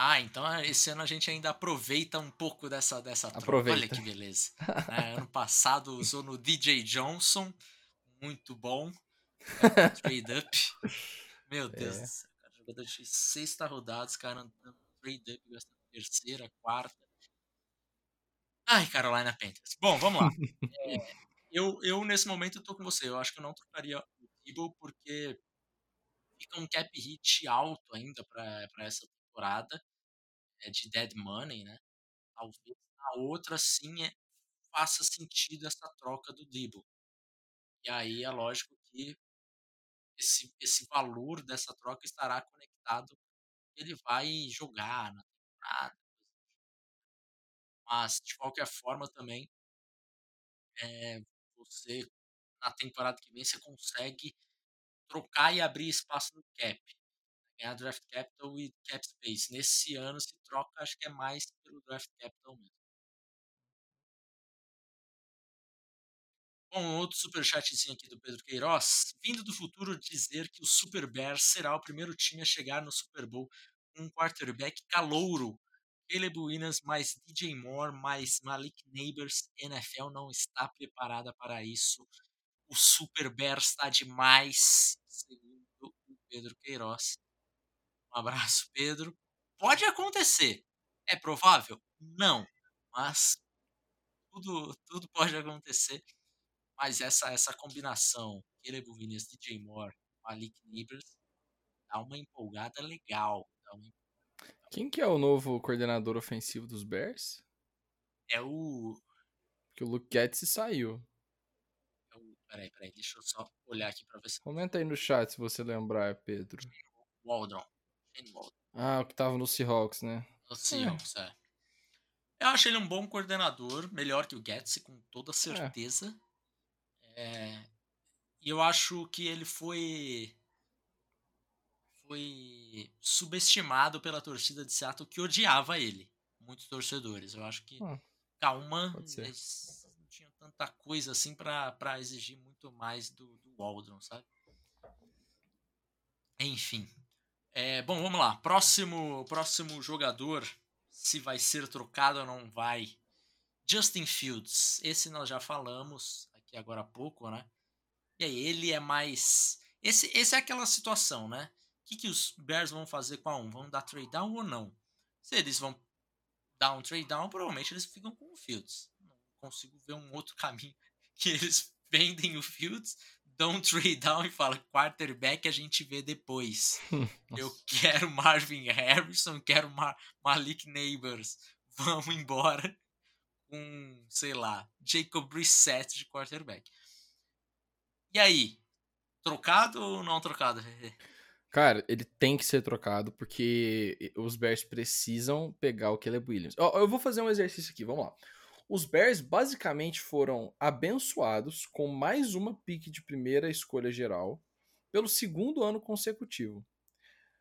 Ah, então esse ano a gente ainda aproveita um pouco dessa, dessa troca. Olha que beleza. é, ano passado usou no DJ Johnson, muito bom. É, trade up. Meu Deus é. do céu, cara. Jogador de sexta rodada, os caras andando trade up, gastando terceira, quarta. Ai, Carolina Panthers. Bom, vamos lá. É, eu, eu, nesse momento, tô com você. Eu acho que eu não trocaria o Debo porque fica um cap hit alto ainda para essa temporada é, de Dead Money, né? Talvez a outra sim é, faça sentido essa troca do Debo. E aí é lógico que esse, esse valor dessa troca estará conectado ele vai jogar na temporada. Mas, de qualquer forma, também é, você, na temporada que vem, você consegue trocar e abrir espaço no cap. Ganhar draft capital e cap space. Nesse ano se troca, acho que é mais pelo draft capital mesmo. Bom, outro superchatzinho aqui do Pedro Queiroz. Vindo do futuro dizer que o Super Bears será o primeiro time a chegar no Super Bowl com um quarterback calouro Caleb Williams mais DJ Moore mais Malik Neighbors, NFL não está preparada para isso. O Super Bear está demais, segundo o Pedro Queiroz. Um abraço, Pedro. Pode acontecer. É provável? Não. Mas tudo, tudo pode acontecer. Mas essa, essa combinação, Caleb Williams, DJ Moore, Malik Neighbors, dá uma empolgada legal. Dá uma quem que é o novo coordenador ofensivo dos Bears? É o. Que o Luke Getz saiu. É o... Peraí, peraí, deixa eu só olhar aqui pra ver se. Comenta aí no chat se você lembrar, Pedro. Waldron. Ah, o que tava no Seahawks, né? No Seahawks, é. é. Eu acho ele um bom coordenador, melhor que o Getz, com toda é. certeza. É. É... E eu acho que ele foi foi subestimado pela torcida de Seattle que odiava ele. Muitos torcedores. Eu acho que hum, Calma eles não tinham tanta coisa assim para exigir muito mais do, do Waldron, sabe? Enfim. É, bom, vamos lá. Próximo, próximo jogador, se vai ser trocado ou não vai. Justin Fields. Esse nós já falamos aqui agora há pouco, né? E aí, ele é mais. Esse, esse é aquela situação, né? Que, que os Bears vão fazer com a 1? Vão dar trade down ou não? Se eles vão dar um trade down, provavelmente eles ficam com o Fields. Não consigo ver um outro caminho que eles vendem o Fields, dão um trade down e falam quarterback a gente vê depois. Eu quero Marvin Harrison, quero Malik Neighbors. Vamos embora com, sei lá, Jacob Brissett de quarterback. E aí? Trocado ou não trocado? Cara, ele tem que ser trocado porque os Bears precisam pegar o Caleb Williams. Eu vou fazer um exercício aqui, vamos lá. Os Bears basicamente foram abençoados com mais uma pique de primeira escolha geral pelo segundo ano consecutivo.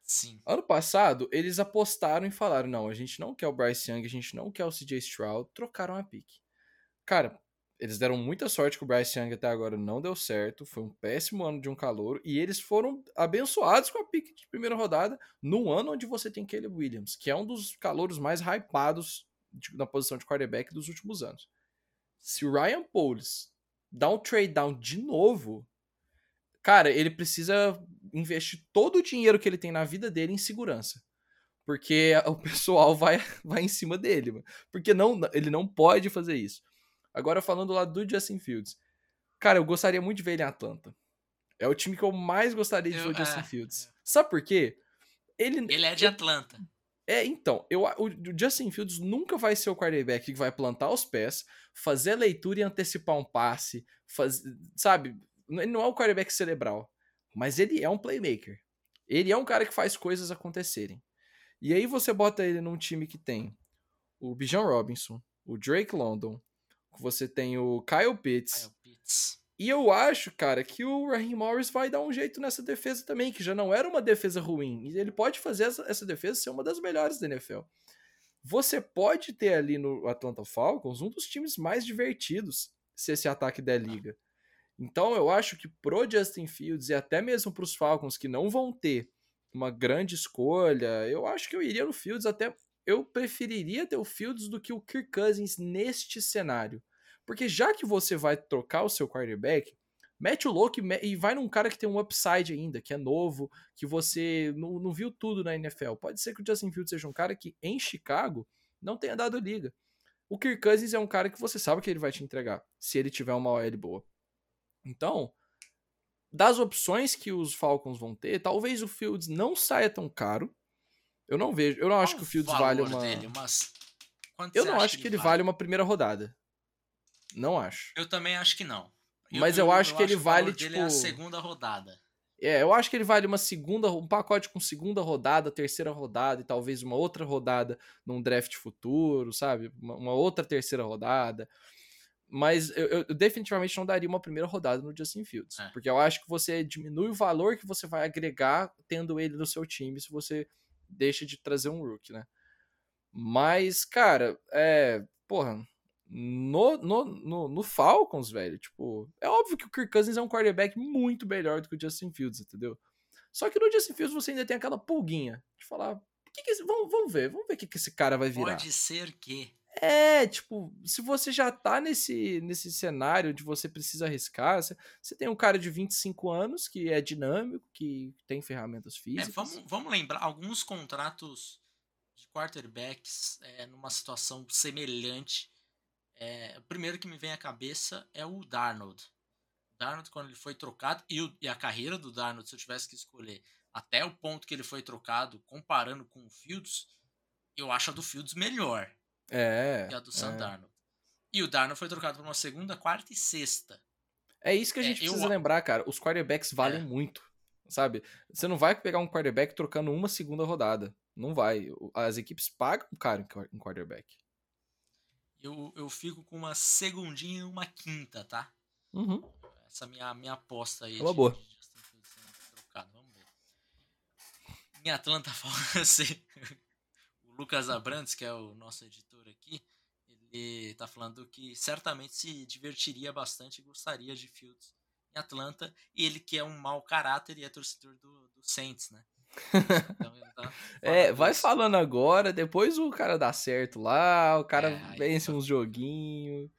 Sim. Ano passado, eles apostaram e falaram: não, a gente não quer o Bryce Young, a gente não quer o CJ Stroud, trocaram a pique. Cara, eles deram muita sorte que o Bryce Young até agora não deu certo, foi um péssimo ano de um calor, e eles foram abençoados com a pique de primeira rodada, num ano onde você tem Caleb Williams, que é um dos calouros mais hypados de, na posição de quarterback dos últimos anos. Se o Ryan Poles dá um trade down de novo, cara, ele precisa investir todo o dinheiro que ele tem na vida dele em segurança. Porque o pessoal vai, vai em cima dele. Porque não, ele não pode fazer isso. Agora falando lá do Justin Fields. Cara, eu gostaria muito de ver ele em Atlanta. É o time que eu mais gostaria de ver o Justin é, Fields. É. Sabe por quê? Ele, ele é de Atlanta. É, então, eu, o Justin Fields nunca vai ser o quarterback que vai plantar os pés, fazer a leitura e antecipar um passe, faz, sabe? Ele não é o quarterback cerebral, mas ele é um playmaker. Ele é um cara que faz coisas acontecerem. E aí você bota ele num time que tem o Bijan Robinson, o Drake London, você tem o Kyle Pitts. Kyle Pitts. E eu acho, cara, que o Raheem Morris vai dar um jeito nessa defesa também, que já não era uma defesa ruim. E ele pode fazer essa, essa defesa ser uma das melhores da NFL. Você pode ter ali no Atlanta Falcons um dos times mais divertidos se esse ataque der liga. Então eu acho que pro Justin Fields e até mesmo pros Falcons que não vão ter uma grande escolha, eu acho que eu iria no Fields até eu preferiria ter o Fields do que o Kirk Cousins neste cenário. Porque já que você vai trocar o seu quarterback, mete o louco e vai num cara que tem um upside ainda, que é novo, que você não, não viu tudo na NFL. Pode ser que o Justin Fields seja um cara que em Chicago não tenha dado liga. O Kirk Cousins é um cara que você sabe que ele vai te entregar, se ele tiver uma OL boa. Então, das opções que os Falcons vão ter, talvez o Fields não saia tão caro, eu não vejo. Eu não Qual acho que o Fields vale uma. Dele? Umas... Eu não acho que, que ele vale? vale uma primeira rodada. Não acho. Eu também acho que não. Eu, Mas eu, acho eu que ele vale tipo. é a segunda rodada. É, eu acho que ele vale uma segunda, um pacote com segunda rodada, terceira rodada e talvez uma outra rodada num draft futuro, sabe? Uma, uma outra terceira rodada. Mas eu, eu, definitivamente não daria uma primeira rodada no Justin Fields. É. Porque eu acho que você diminui o valor que você vai agregar tendo ele no seu time se você deixa de trazer um Rook, né? Mas, cara, é. Porra, no, no, no, no, Falcons, velho, tipo, é óbvio que o Kirk Cousins é um quarterback muito melhor do que o Justin Fields, entendeu? Só que no Justin Fields você ainda tem aquela pulguinha de falar, que que esse, vamos, vamos ver, vamos ver o que, que esse cara vai virar. Pode ser que. É, tipo, se você já tá nesse, nesse cenário onde você precisa arriscar, você, você tem um cara de 25 anos que é dinâmico, que tem ferramentas é, físicas. É, vamos, vamos lembrar, alguns contratos de quarterbacks é, numa situação semelhante. É, o primeiro que me vem à cabeça é o Darnold. O Darnold, quando ele foi trocado, e, o, e a carreira do Darnold, se eu tivesse que escolher até o ponto que ele foi trocado, comparando com o Fields, eu acho a do Fields melhor. É. Que a do Sam é. Darnold. E o Darnold foi trocado por uma segunda, quarta e sexta. É isso que a é, gente é, precisa eu... lembrar, cara. Os quarterbacks valem é. muito, sabe? Você não vai pegar um quarterback trocando uma segunda rodada. Não vai. As equipes pagam caro em quarterback. Eu, eu fico com uma segundinha e uma quinta, tá? Uhum. Essa minha, minha aposta aí. É uma boa. Vamos ver. Em Atlanta fala assim. Lucas Abrantes, que é o nosso editor aqui, ele tá falando que certamente se divertiria bastante e gostaria de Fields em Atlanta, e ele que é um mau caráter e é torcedor do, do Saints, né? Então, tá é, vai isso. falando agora, depois o cara dá certo lá, o cara é, vence uns joguinhos.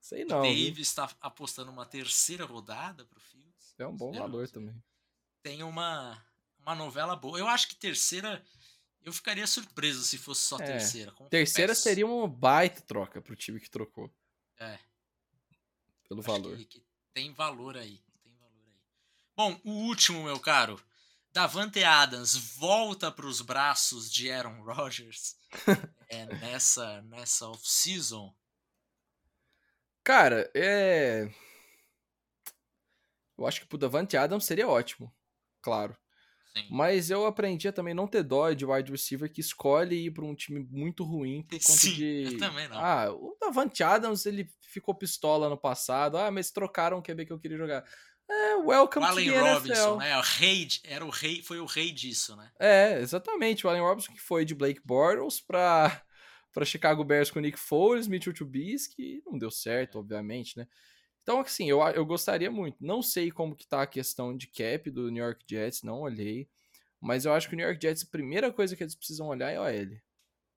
Sei não. O Davis está apostando uma terceira rodada pro Fields. É um bom valor também. Tem uma, uma novela boa. Eu acho que terceira eu ficaria surpreso se fosse só é. terceira. Terceira seria uma baita troca pro time que trocou. É. Pelo Acho valor. Que, que tem valor aí. Tem valor aí. Bom, o último, meu caro. Davante Adams volta para os braços de Aaron Rodgers é, nessa, nessa off-season. Cara, é. Eu acho que pro Davante Adams seria ótimo. Claro. Mas eu aprendi a também não ter dó de wide receiver que escolhe ir para um time muito ruim por conta Sim, de. Eu também não. Ah, o Davante Adams ele ficou pistola no passado. Ah, mas trocaram o QB que eu queria jogar. É, welcome o Allen to the Robinson, né? O rei, era o rei, foi o rei disso, né? É, exatamente. O Allen Robinson que foi de Blake Bortles para para Chicago Bears com Nick Foles, Mitchell Trubisky, não deu certo, obviamente, né? Então, assim, eu, eu gostaria muito. Não sei como que tá a questão de cap do New York Jets, não olhei. Mas eu acho que o New York Jets, a primeira coisa que eles precisam olhar é OL.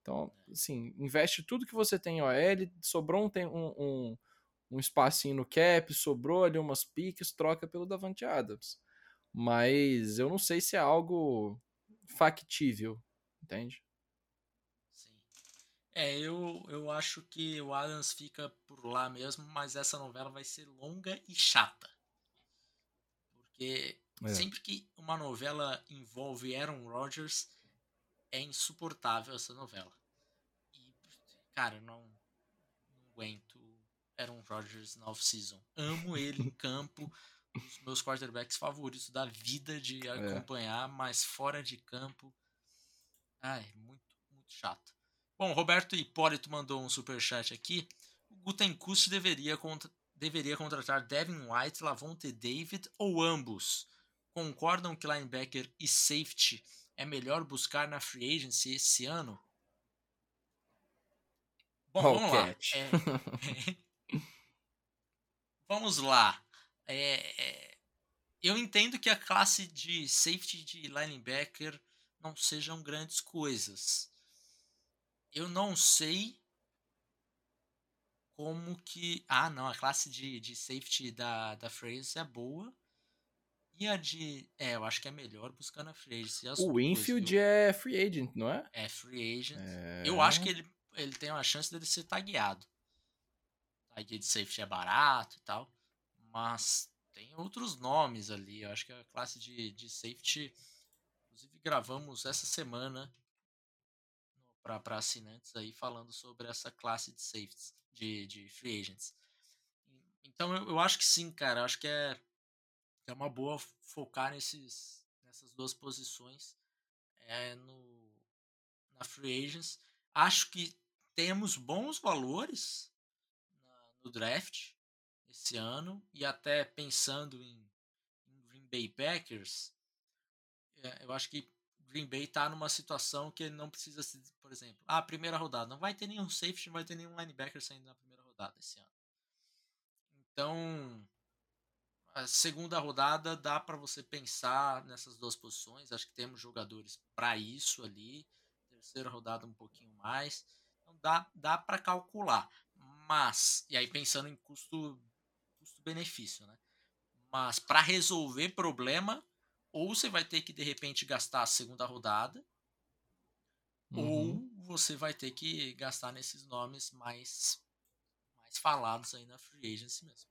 Então, assim, investe tudo que você tem em OL, sobrou um, um, um, espacinho no cap, sobrou ali umas piques, troca pelo Davante Adams. Mas eu não sei se é algo factível, entende? É, eu, eu acho que o Adams fica por lá mesmo, mas essa novela vai ser longa e chata. Porque é. sempre que uma novela envolve Aaron Rodgers, é insuportável essa novela. E, cara, não, não aguento Aaron Rodgers na off-season. Amo ele em campo, um dos meus quarterbacks favoritos da vida de é. acompanhar, é. mas fora de campo, ai, muito, muito chato. Bom, Roberto Hipólito mandou um super chat aqui. O Gutenkust deveria, contra... deveria contratar Devin White, Lavonte David ou ambos. Concordam que linebacker e safety é melhor buscar na free agency esse ano? Bom, vamos lá. É... vamos lá. É, é... Eu entendo que a classe de safety de linebacker não sejam grandes coisas eu não sei como que. Ah, não, a classe de, de safety da, da Phrase é boa. E a de. É, eu acho que é melhor buscando a agent. O Winfield é free agent, não é? É free agent. É... Eu acho que ele, ele tem uma chance dele ser tagueado. Tag de safety é barato e tal. Mas tem outros nomes ali. Eu acho que a classe de, de safety. Inclusive, gravamos essa semana para assinantes aí falando sobre essa classe de safeties, de, de free agents. Então eu, eu acho que sim, cara. Eu acho que é, é uma boa focar nesses, nessas duas posições é, no, na free agents. Acho que temos bons valores na, no draft esse ano e até pensando em, em Green Bay Packers, é, eu acho que Green Bay está numa situação que ele não precisa se, por exemplo, ah, primeira rodada, não vai ter nenhum safety, não vai ter nenhum linebacker saindo na primeira rodada esse ano. Então, a segunda rodada dá para você pensar nessas duas posições, acho que temos jogadores para isso ali. Terceira rodada um pouquinho mais. Então dá, dá para calcular. Mas, e aí pensando em custo custo benefício, né? Mas para resolver problema, ou você vai ter que de repente gastar a segunda rodada, uhum. ou você vai ter que gastar nesses nomes mais mais falados aí na free agency mesmo.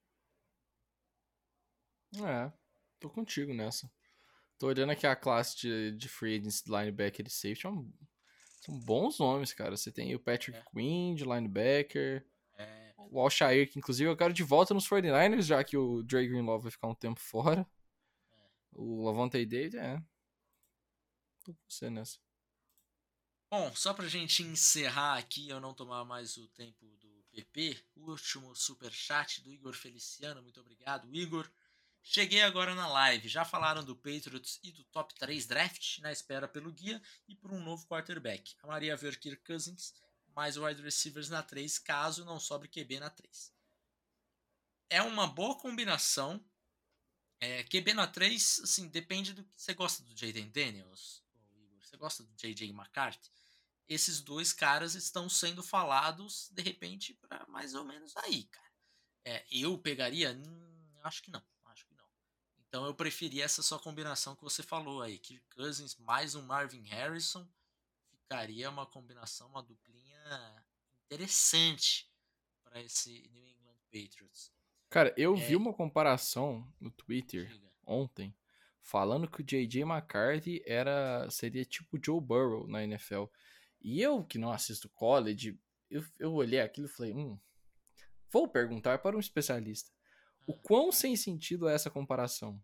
É, tô contigo nessa. Tô olhando aqui a classe de, de free agents, linebacker e safety, é são bons nomes, cara. Você tem o Patrick é. Quinn de linebacker, é. o Alshire, que inclusive eu quero de volta nos 49ers, já que o Dre Greenlaw vai ficar um tempo fora. O Lavonte David é. Tô com você nessa. Bom, só pra gente encerrar aqui, eu não tomar mais o tempo do PP, último super chat do Igor Feliciano, muito obrigado, Igor. Cheguei agora na live. Já falaram do Patriots e do top 3 draft, na espera pelo guia e por um novo quarterback. A Maria ver Kirk Cousins, mais wide receivers na 3, caso não sobre QB na 3. É uma boa combinação é, QB na 3, assim, depende do que você gosta do Jaden Daniels, Igor. Você gosta do JJ McCarthy? Esses dois caras estão sendo falados, de repente, para mais ou menos aí, cara. É, eu pegaria? Hum, acho que não. Acho que não. Então eu preferia essa sua combinação que você falou aí. Kirk Cousins mais um Marvin Harrison. Ficaria uma combinação, uma duplinha interessante para esse New England Patriots. Cara, eu é. vi uma comparação no Twitter ontem falando que o JJ McCarthy era seria tipo Joe Burrow na NFL. E eu que não assisto college, eu, eu olhei aquilo e falei, hum, vou perguntar para um especialista. O ah. quão sem sentido é essa comparação?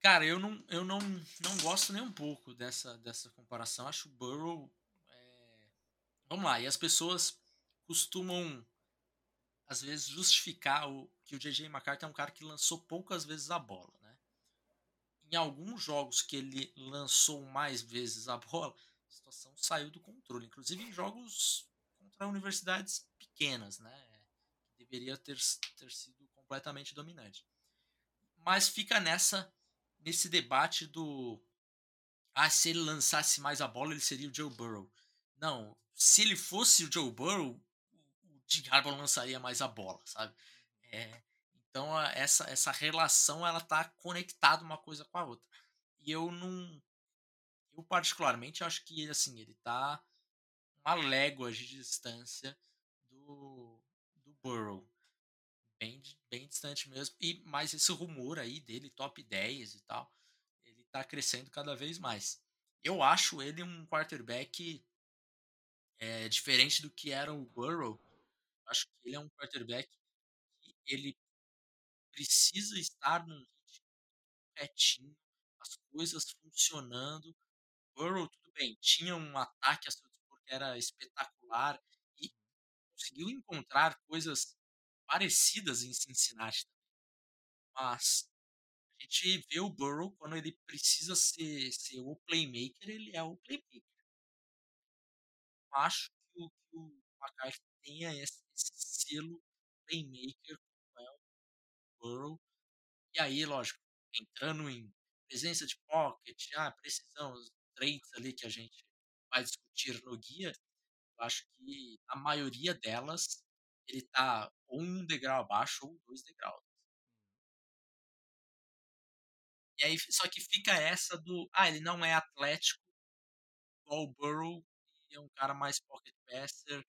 Cara, eu não, eu não, não gosto nem um pouco dessa, dessa comparação. Acho o Burrow. É... Vamos lá, e as pessoas costumam às vezes, justificar o, que o J.J. McCarthy é um cara que lançou poucas vezes a bola, né? Em alguns jogos que ele lançou mais vezes a bola, a situação saiu do controle. Inclusive em jogos contra universidades pequenas, né? Deveria ter, ter sido completamente dominante. Mas fica nessa nesse debate do ah, se ele lançasse mais a bola, ele seria o Joe Burrow. Não, se ele fosse o Joe Burrow, Jim Harbaugh lançaria mais a bola, sabe? É, então essa, essa relação ela tá conectada uma coisa com a outra. E eu não eu particularmente acho que assim, ele tá uma légua de distância do do Burrow. Bem, bem distante mesmo. E mais esse rumor aí dele, top 10 e tal, ele tá crescendo cada vez mais. Eu acho ele um quarterback é, diferente do que era o Burrow. Acho que ele é um quarterback que ele precisa estar num ritmo retinho, as coisas funcionando. Burrow, tudo bem, tinha um ataque a seu dispor que era espetacular e conseguiu encontrar coisas parecidas em Cincinnati Mas a gente vê o Burrow quando ele precisa ser, ser o playmaker, ele é o playmaker. Eu acho que o, que o McCarthy tenha esse, esse selo playmaker com o Burrow. E aí, lógico, entrando em presença de pocket, ah, precisão, os traits ali que a gente vai discutir no guia, eu acho que a maioria delas ele tá ou um degrau abaixo ou dois degraus. E aí, só que fica essa do, ah, ele não é atlético, igual o Burrow, e é um cara mais pocket passer.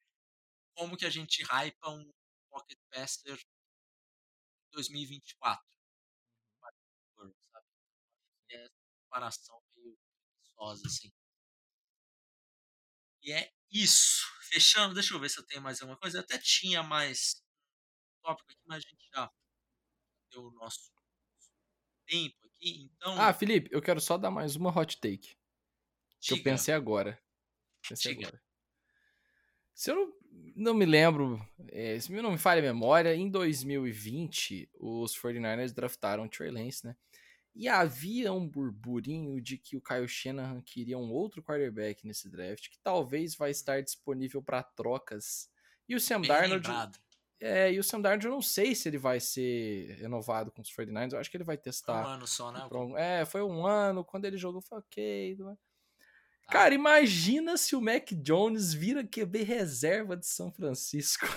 Como que a gente hypa um pocket passer em 2024? Burrow, sabe? É comparação meio preguiçosa, assim. E é isso. Fechando, deixa eu ver se eu tenho mais alguma coisa. Eu até tinha mais tópico aqui, mas a gente já deu o nosso tempo aqui, então... Ah, Felipe, eu quero só dar mais uma hot take. Que eu pensei agora. Pensei Diga. agora. Se eu não, não me lembro, é, se não me falha a memória, em 2020 os 49ers draftaram o Trey Lance, né? E havia um burburinho de que o Kyle Shanahan queria um outro quarterback nesse draft, que talvez vai estar disponível para trocas. E o Sam Bem Darnold. Lembrado. É, e o Sam Darnold, eu não sei se ele vai ser renovado com os 49ers. Eu acho que ele vai testar. Um ano só, né? É, foi um ano. Quando ele jogou, foi ok. Cara, imagina se o Mac Jones vira QB reserva de São Francisco.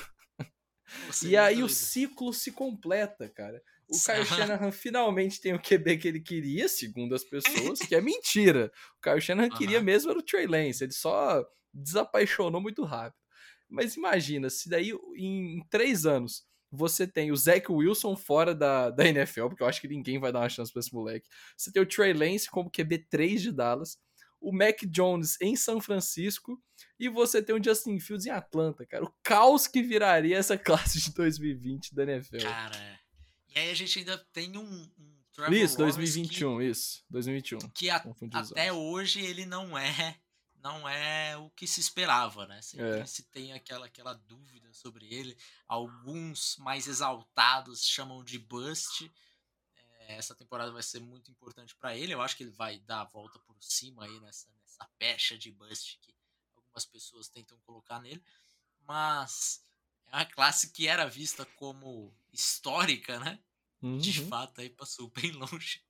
e aí o ciclo se completa, cara. O Kyle Shanahan finalmente tem o QB que ele queria, segundo as pessoas, que é mentira. O Kyle Shanahan queria mesmo era o Trey Lance, ele só desapaixonou muito rápido. Mas imagina, se daí em três anos você tem o Zach Wilson fora da, da NFL, porque eu acho que ninguém vai dar uma chance pra esse moleque. Você tem o Trey Lance como QB3 de Dallas, o Mac Jones em São Francisco e você tem o Justin Fields em Atlanta, cara. O caos que viraria essa classe de 2020 da NFL. Cara, e aí a gente ainda tem um, um Trevor Isso, 2021, que, isso, 2021. Que a, até hoje ele não é não é o que se esperava, né? Sempre é. se tem aquela, aquela dúvida sobre ele. Alguns mais exaltados chamam de bust. Essa temporada vai ser muito importante para ele. Eu acho que ele vai dar a volta por cima aí nessa, nessa pecha de bust que algumas pessoas tentam colocar nele. Mas é uma classe que era vista como histórica, né? Uhum. De fato, aí passou bem longe.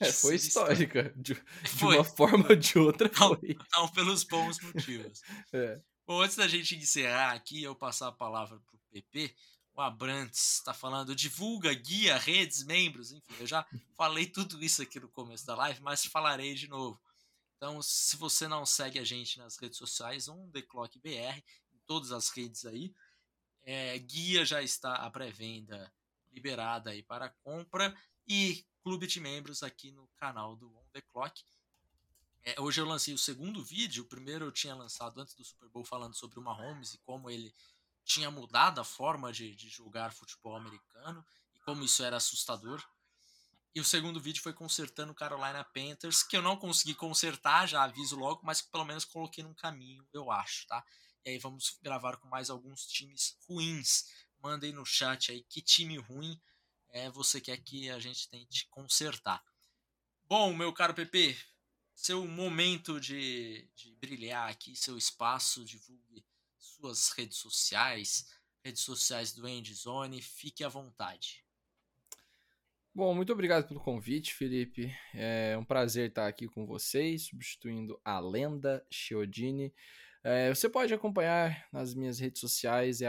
É, foi histórica. De, de uma forma ou de outra não, foi. Não, pelos bons motivos. é. Bom, antes da gente encerrar aqui, eu passar a palavra pro PP. O Abrantes está falando, divulga, guia, redes, membros, enfim, eu já falei tudo isso aqui no começo da live, mas falarei de novo. Então, se você não segue a gente nas redes sociais, um The Clock BR, em todas as redes aí, é, guia já está à pré-venda liberada aí para compra e clube de membros aqui no canal do On The Clock. É, hoje eu lancei o segundo vídeo, o primeiro eu tinha lançado antes do Super Bowl falando sobre o Mahomes e como ele tinha mudado a forma de, de jogar futebol americano e como isso era assustador. E o segundo vídeo foi consertando Carolina Panthers, que eu não consegui consertar, já aviso logo, mas pelo menos coloquei num caminho, eu acho, tá? E aí vamos gravar com mais alguns times ruins. mandem no chat aí que time ruim é você quer que a gente tente consertar. Bom, meu caro PP, seu momento de, de brilhar aqui, seu espaço, divulgue suas redes sociais, redes sociais do Endzone, fique à vontade. Bom, muito obrigado pelo convite, Felipe. É um prazer estar aqui com vocês, substituindo a lenda Chiodini. É, você pode acompanhar nas minhas redes sociais, é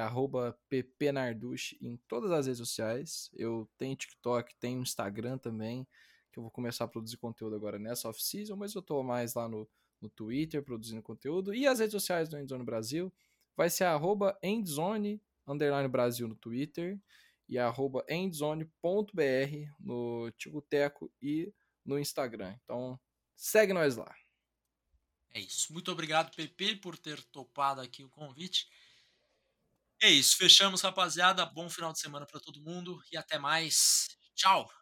ppnarduche em todas as redes sociais. Eu tenho TikTok, tenho Instagram também que eu vou começar a produzir conteúdo agora nessa off-season, mas eu tô mais lá no, no Twitter produzindo conteúdo. E as redes sociais do Endzone Brasil vai ser arroba endzone, underline Brasil no Twitter e arroba endzone.br no Ticoteco e no Instagram. Então, segue nós lá. É isso. Muito obrigado, PP, por ter topado aqui o convite. É isso. Fechamos, rapaziada. Bom final de semana para todo mundo e até mais. Tchau.